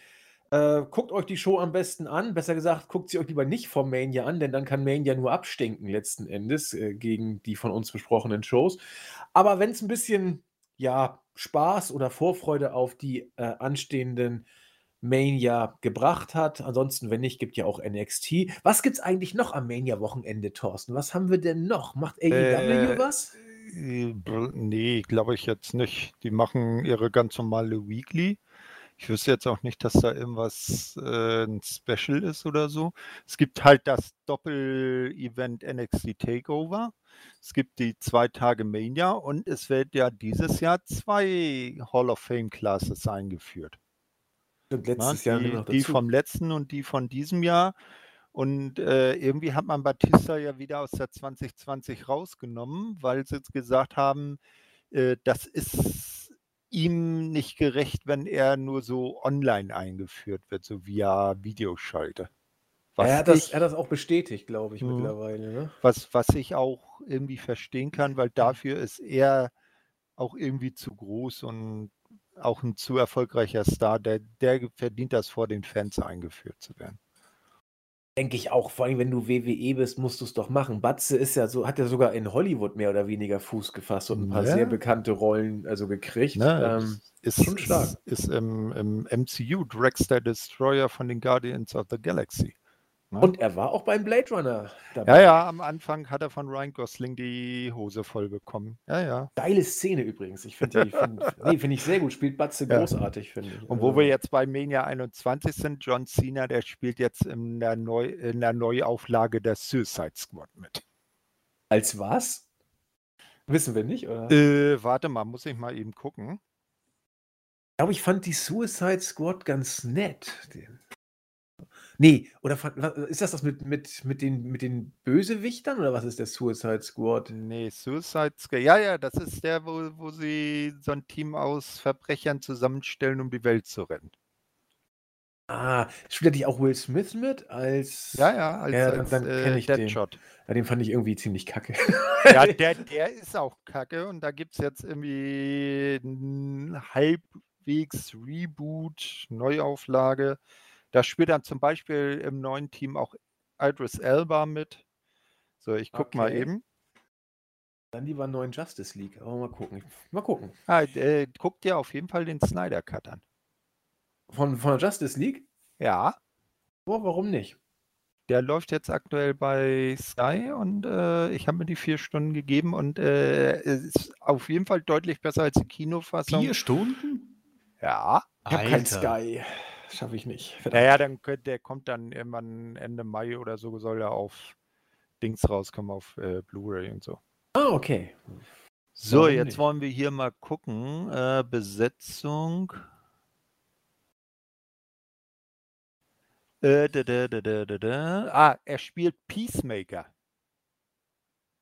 Äh, guckt euch die Show am besten an. Besser gesagt, guckt sie euch lieber nicht vom Mania an, denn dann kann Mania nur abstinken letzten Endes äh, gegen die von uns besprochenen Shows. Aber wenn es ein bisschen ja, Spaß oder Vorfreude auf die äh, anstehenden Mania gebracht hat. Ansonsten, wenn nicht, gibt ja auch NXT. Was gibt es eigentlich noch am Mania-Wochenende, Thorsten? Was haben wir denn noch? Macht AEW äh, was? Nee, glaube ich jetzt nicht. Die machen ihre ganz normale Weekly. Ich wüsste jetzt auch nicht, dass da irgendwas äh, ein Special ist oder so. Es gibt halt das Doppel-Event NXT Takeover. Es gibt die zwei Tage Mania und es wird ja dieses Jahr zwei Hall of Fame Classes eingeführt. Und letztes Na, die, die vom letzten und die von diesem Jahr. Und äh, irgendwie hat man Batista ja wieder aus der 2020 rausgenommen, weil sie jetzt gesagt haben, äh, das ist ihm nicht gerecht, wenn er nur so online eingeführt wird, so via Videoschalte. er, hat das, er hat das auch bestätigt, glaube ich, mh, mittlerweile. Ne? Was, was ich auch irgendwie verstehen kann, weil dafür ist er auch irgendwie zu groß und auch ein zu erfolgreicher Star, der, der verdient das vor den Fans eingeführt zu werden. Denke ich auch, vor allem wenn du WWE bist, musst du es doch machen. Batze ist ja so, hat ja sogar in Hollywood mehr oder weniger Fuß gefasst und ein paar ja. sehr bekannte Rollen also gekriegt. Ne, ähm, ist schon stark. Ist, ist im, im MCU Dragster Destroyer von den Guardians of the Galaxy. Ne? Und er war auch beim Blade Runner dabei. Ja, ja, am Anfang hat er von Ryan Gosling die Hose voll bekommen. Ja, ja. Geile Szene übrigens. Ich finde die, find, [laughs] nee, find ich sehr gut. Spielt Batze ja. großartig, finde ich. Und wo also wir jetzt bei Mania 21 sind, John Cena, der spielt jetzt in der, Neu in der Neuauflage der Suicide Squad mit. Als was? Wissen wir nicht, oder? Äh, warte mal, muss ich mal eben gucken. Ich glaube, ich fand die Suicide Squad ganz nett. Nee, oder ist das das mit, mit, mit, den, mit den Bösewichtern oder was ist der Suicide Squad? Nee, Suicide Squad. Ja, ja, das ist der, wo, wo sie so ein Team aus Verbrechern zusammenstellen, um die Welt zu retten. Ah, spielt er nicht auch Will Smith mit als. Ja, ja, als, ja, dann, dann äh, ich Deadshot. Den. Ja, den fand ich irgendwie ziemlich kacke. Ja, [laughs] der, der ist auch kacke und da gibt es jetzt irgendwie ein halbwegs Reboot, Neuauflage. Da spielt dann zum Beispiel im neuen Team auch Idris Elba mit. So, ich guck okay. mal eben. Dann lieber neuen Justice League. Aber mal gucken. Mal gucken. Ah, äh, guck dir auf jeden Fall den Snyder Cut an. Von, von der Justice League? Ja. Oh, warum nicht? Der läuft jetzt aktuell bei Sky und äh, ich habe mir die vier Stunden gegeben und äh, es ist auf jeden Fall deutlich besser als die Kinofassung. Vier Stunden? Ja. Ich habe kein Sky schaffe ich nicht. Naja, dann könnt, der kommt dann irgendwann Ende Mai oder so, soll er auf Dings rauskommen, auf äh, Blu-ray und so. Ah, okay. So, Warum jetzt nicht? wollen wir hier mal gucken. Äh, Besetzung. Äh, da, da, da, ah, er spielt Peacemaker.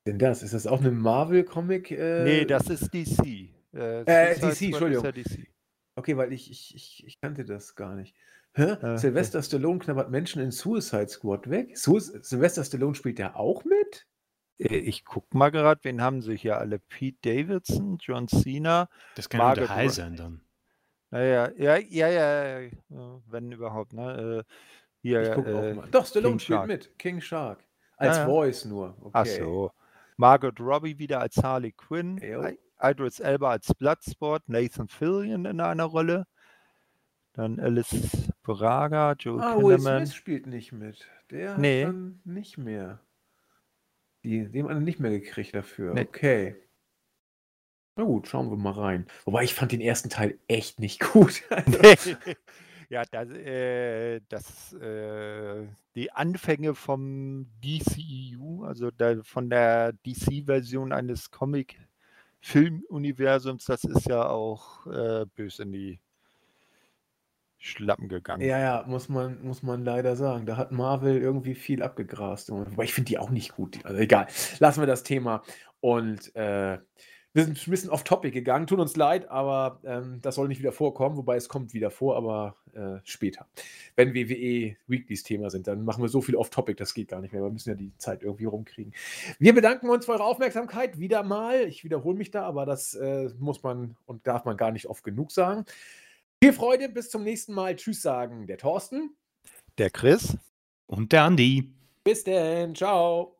Denn das? Ist das auch eine Marvel-Comic? Äh... Nee, das ist DC. Äh, äh DC, Entschuldigung. DC. Okay, weil ich, ich, ich, ich kannte das gar nicht. Hä? Äh, Sylvester Stallone knabbert Menschen in Suicide Squad weg? Su Sylvester Stallone spielt ja auch mit? Äh, ich guck mal gerade, wen haben sie hier alle? Pete Davidson, John Cena. Das kann Margaret ja High sein dann. Naja, ja, ja, ja, ja, wenn überhaupt, ne? Äh, hier, ich guck äh, auch mal. Doch, Stallone King spielt Shark. mit. King Shark. Als ja, Voice nur. Okay. Ach so. Margaret Robbie wieder als Harley Quinn. Idris Elba als Bloodsport, Nathan Fillion in einer Rolle. Dann Alice Braga, Joe Ah, Will Kinnaman. Smith spielt nicht mit. Der Nee. hat dann nicht mehr. Die, dem hat er nicht mehr gekriegt dafür. Nee. Okay. Na gut, schauen wir mal rein. Wobei ich fand den ersten Teil echt nicht [laughs] gut. Also, ja, das, äh, das äh, die Anfänge vom DCEU, also da, von der DC-Version eines Comic-Film-Universums, das ist ja auch äh, böse in die Schlappen gegangen. ja, ja, muss man, muss man leider sagen. Da hat Marvel irgendwie viel abgegrast. Wobei ich finde die auch nicht gut. Also egal. Lassen wir das Thema. Und äh, wir sind ein bisschen off-topic gegangen. Tut uns leid, aber ähm, das soll nicht wieder vorkommen. Wobei es kommt wieder vor, aber äh, später. Wenn WWE Weeklies Thema sind, dann machen wir so viel off-topic, das geht gar nicht mehr. Wir müssen ja die Zeit irgendwie rumkriegen. Wir bedanken uns für eure Aufmerksamkeit wieder mal. Ich wiederhole mich da, aber das äh, muss man und darf man gar nicht oft genug sagen. Viel Freude, bis zum nächsten Mal. Tschüss sagen der Thorsten. Der Chris. Und der Andi. Bis denn. Ciao.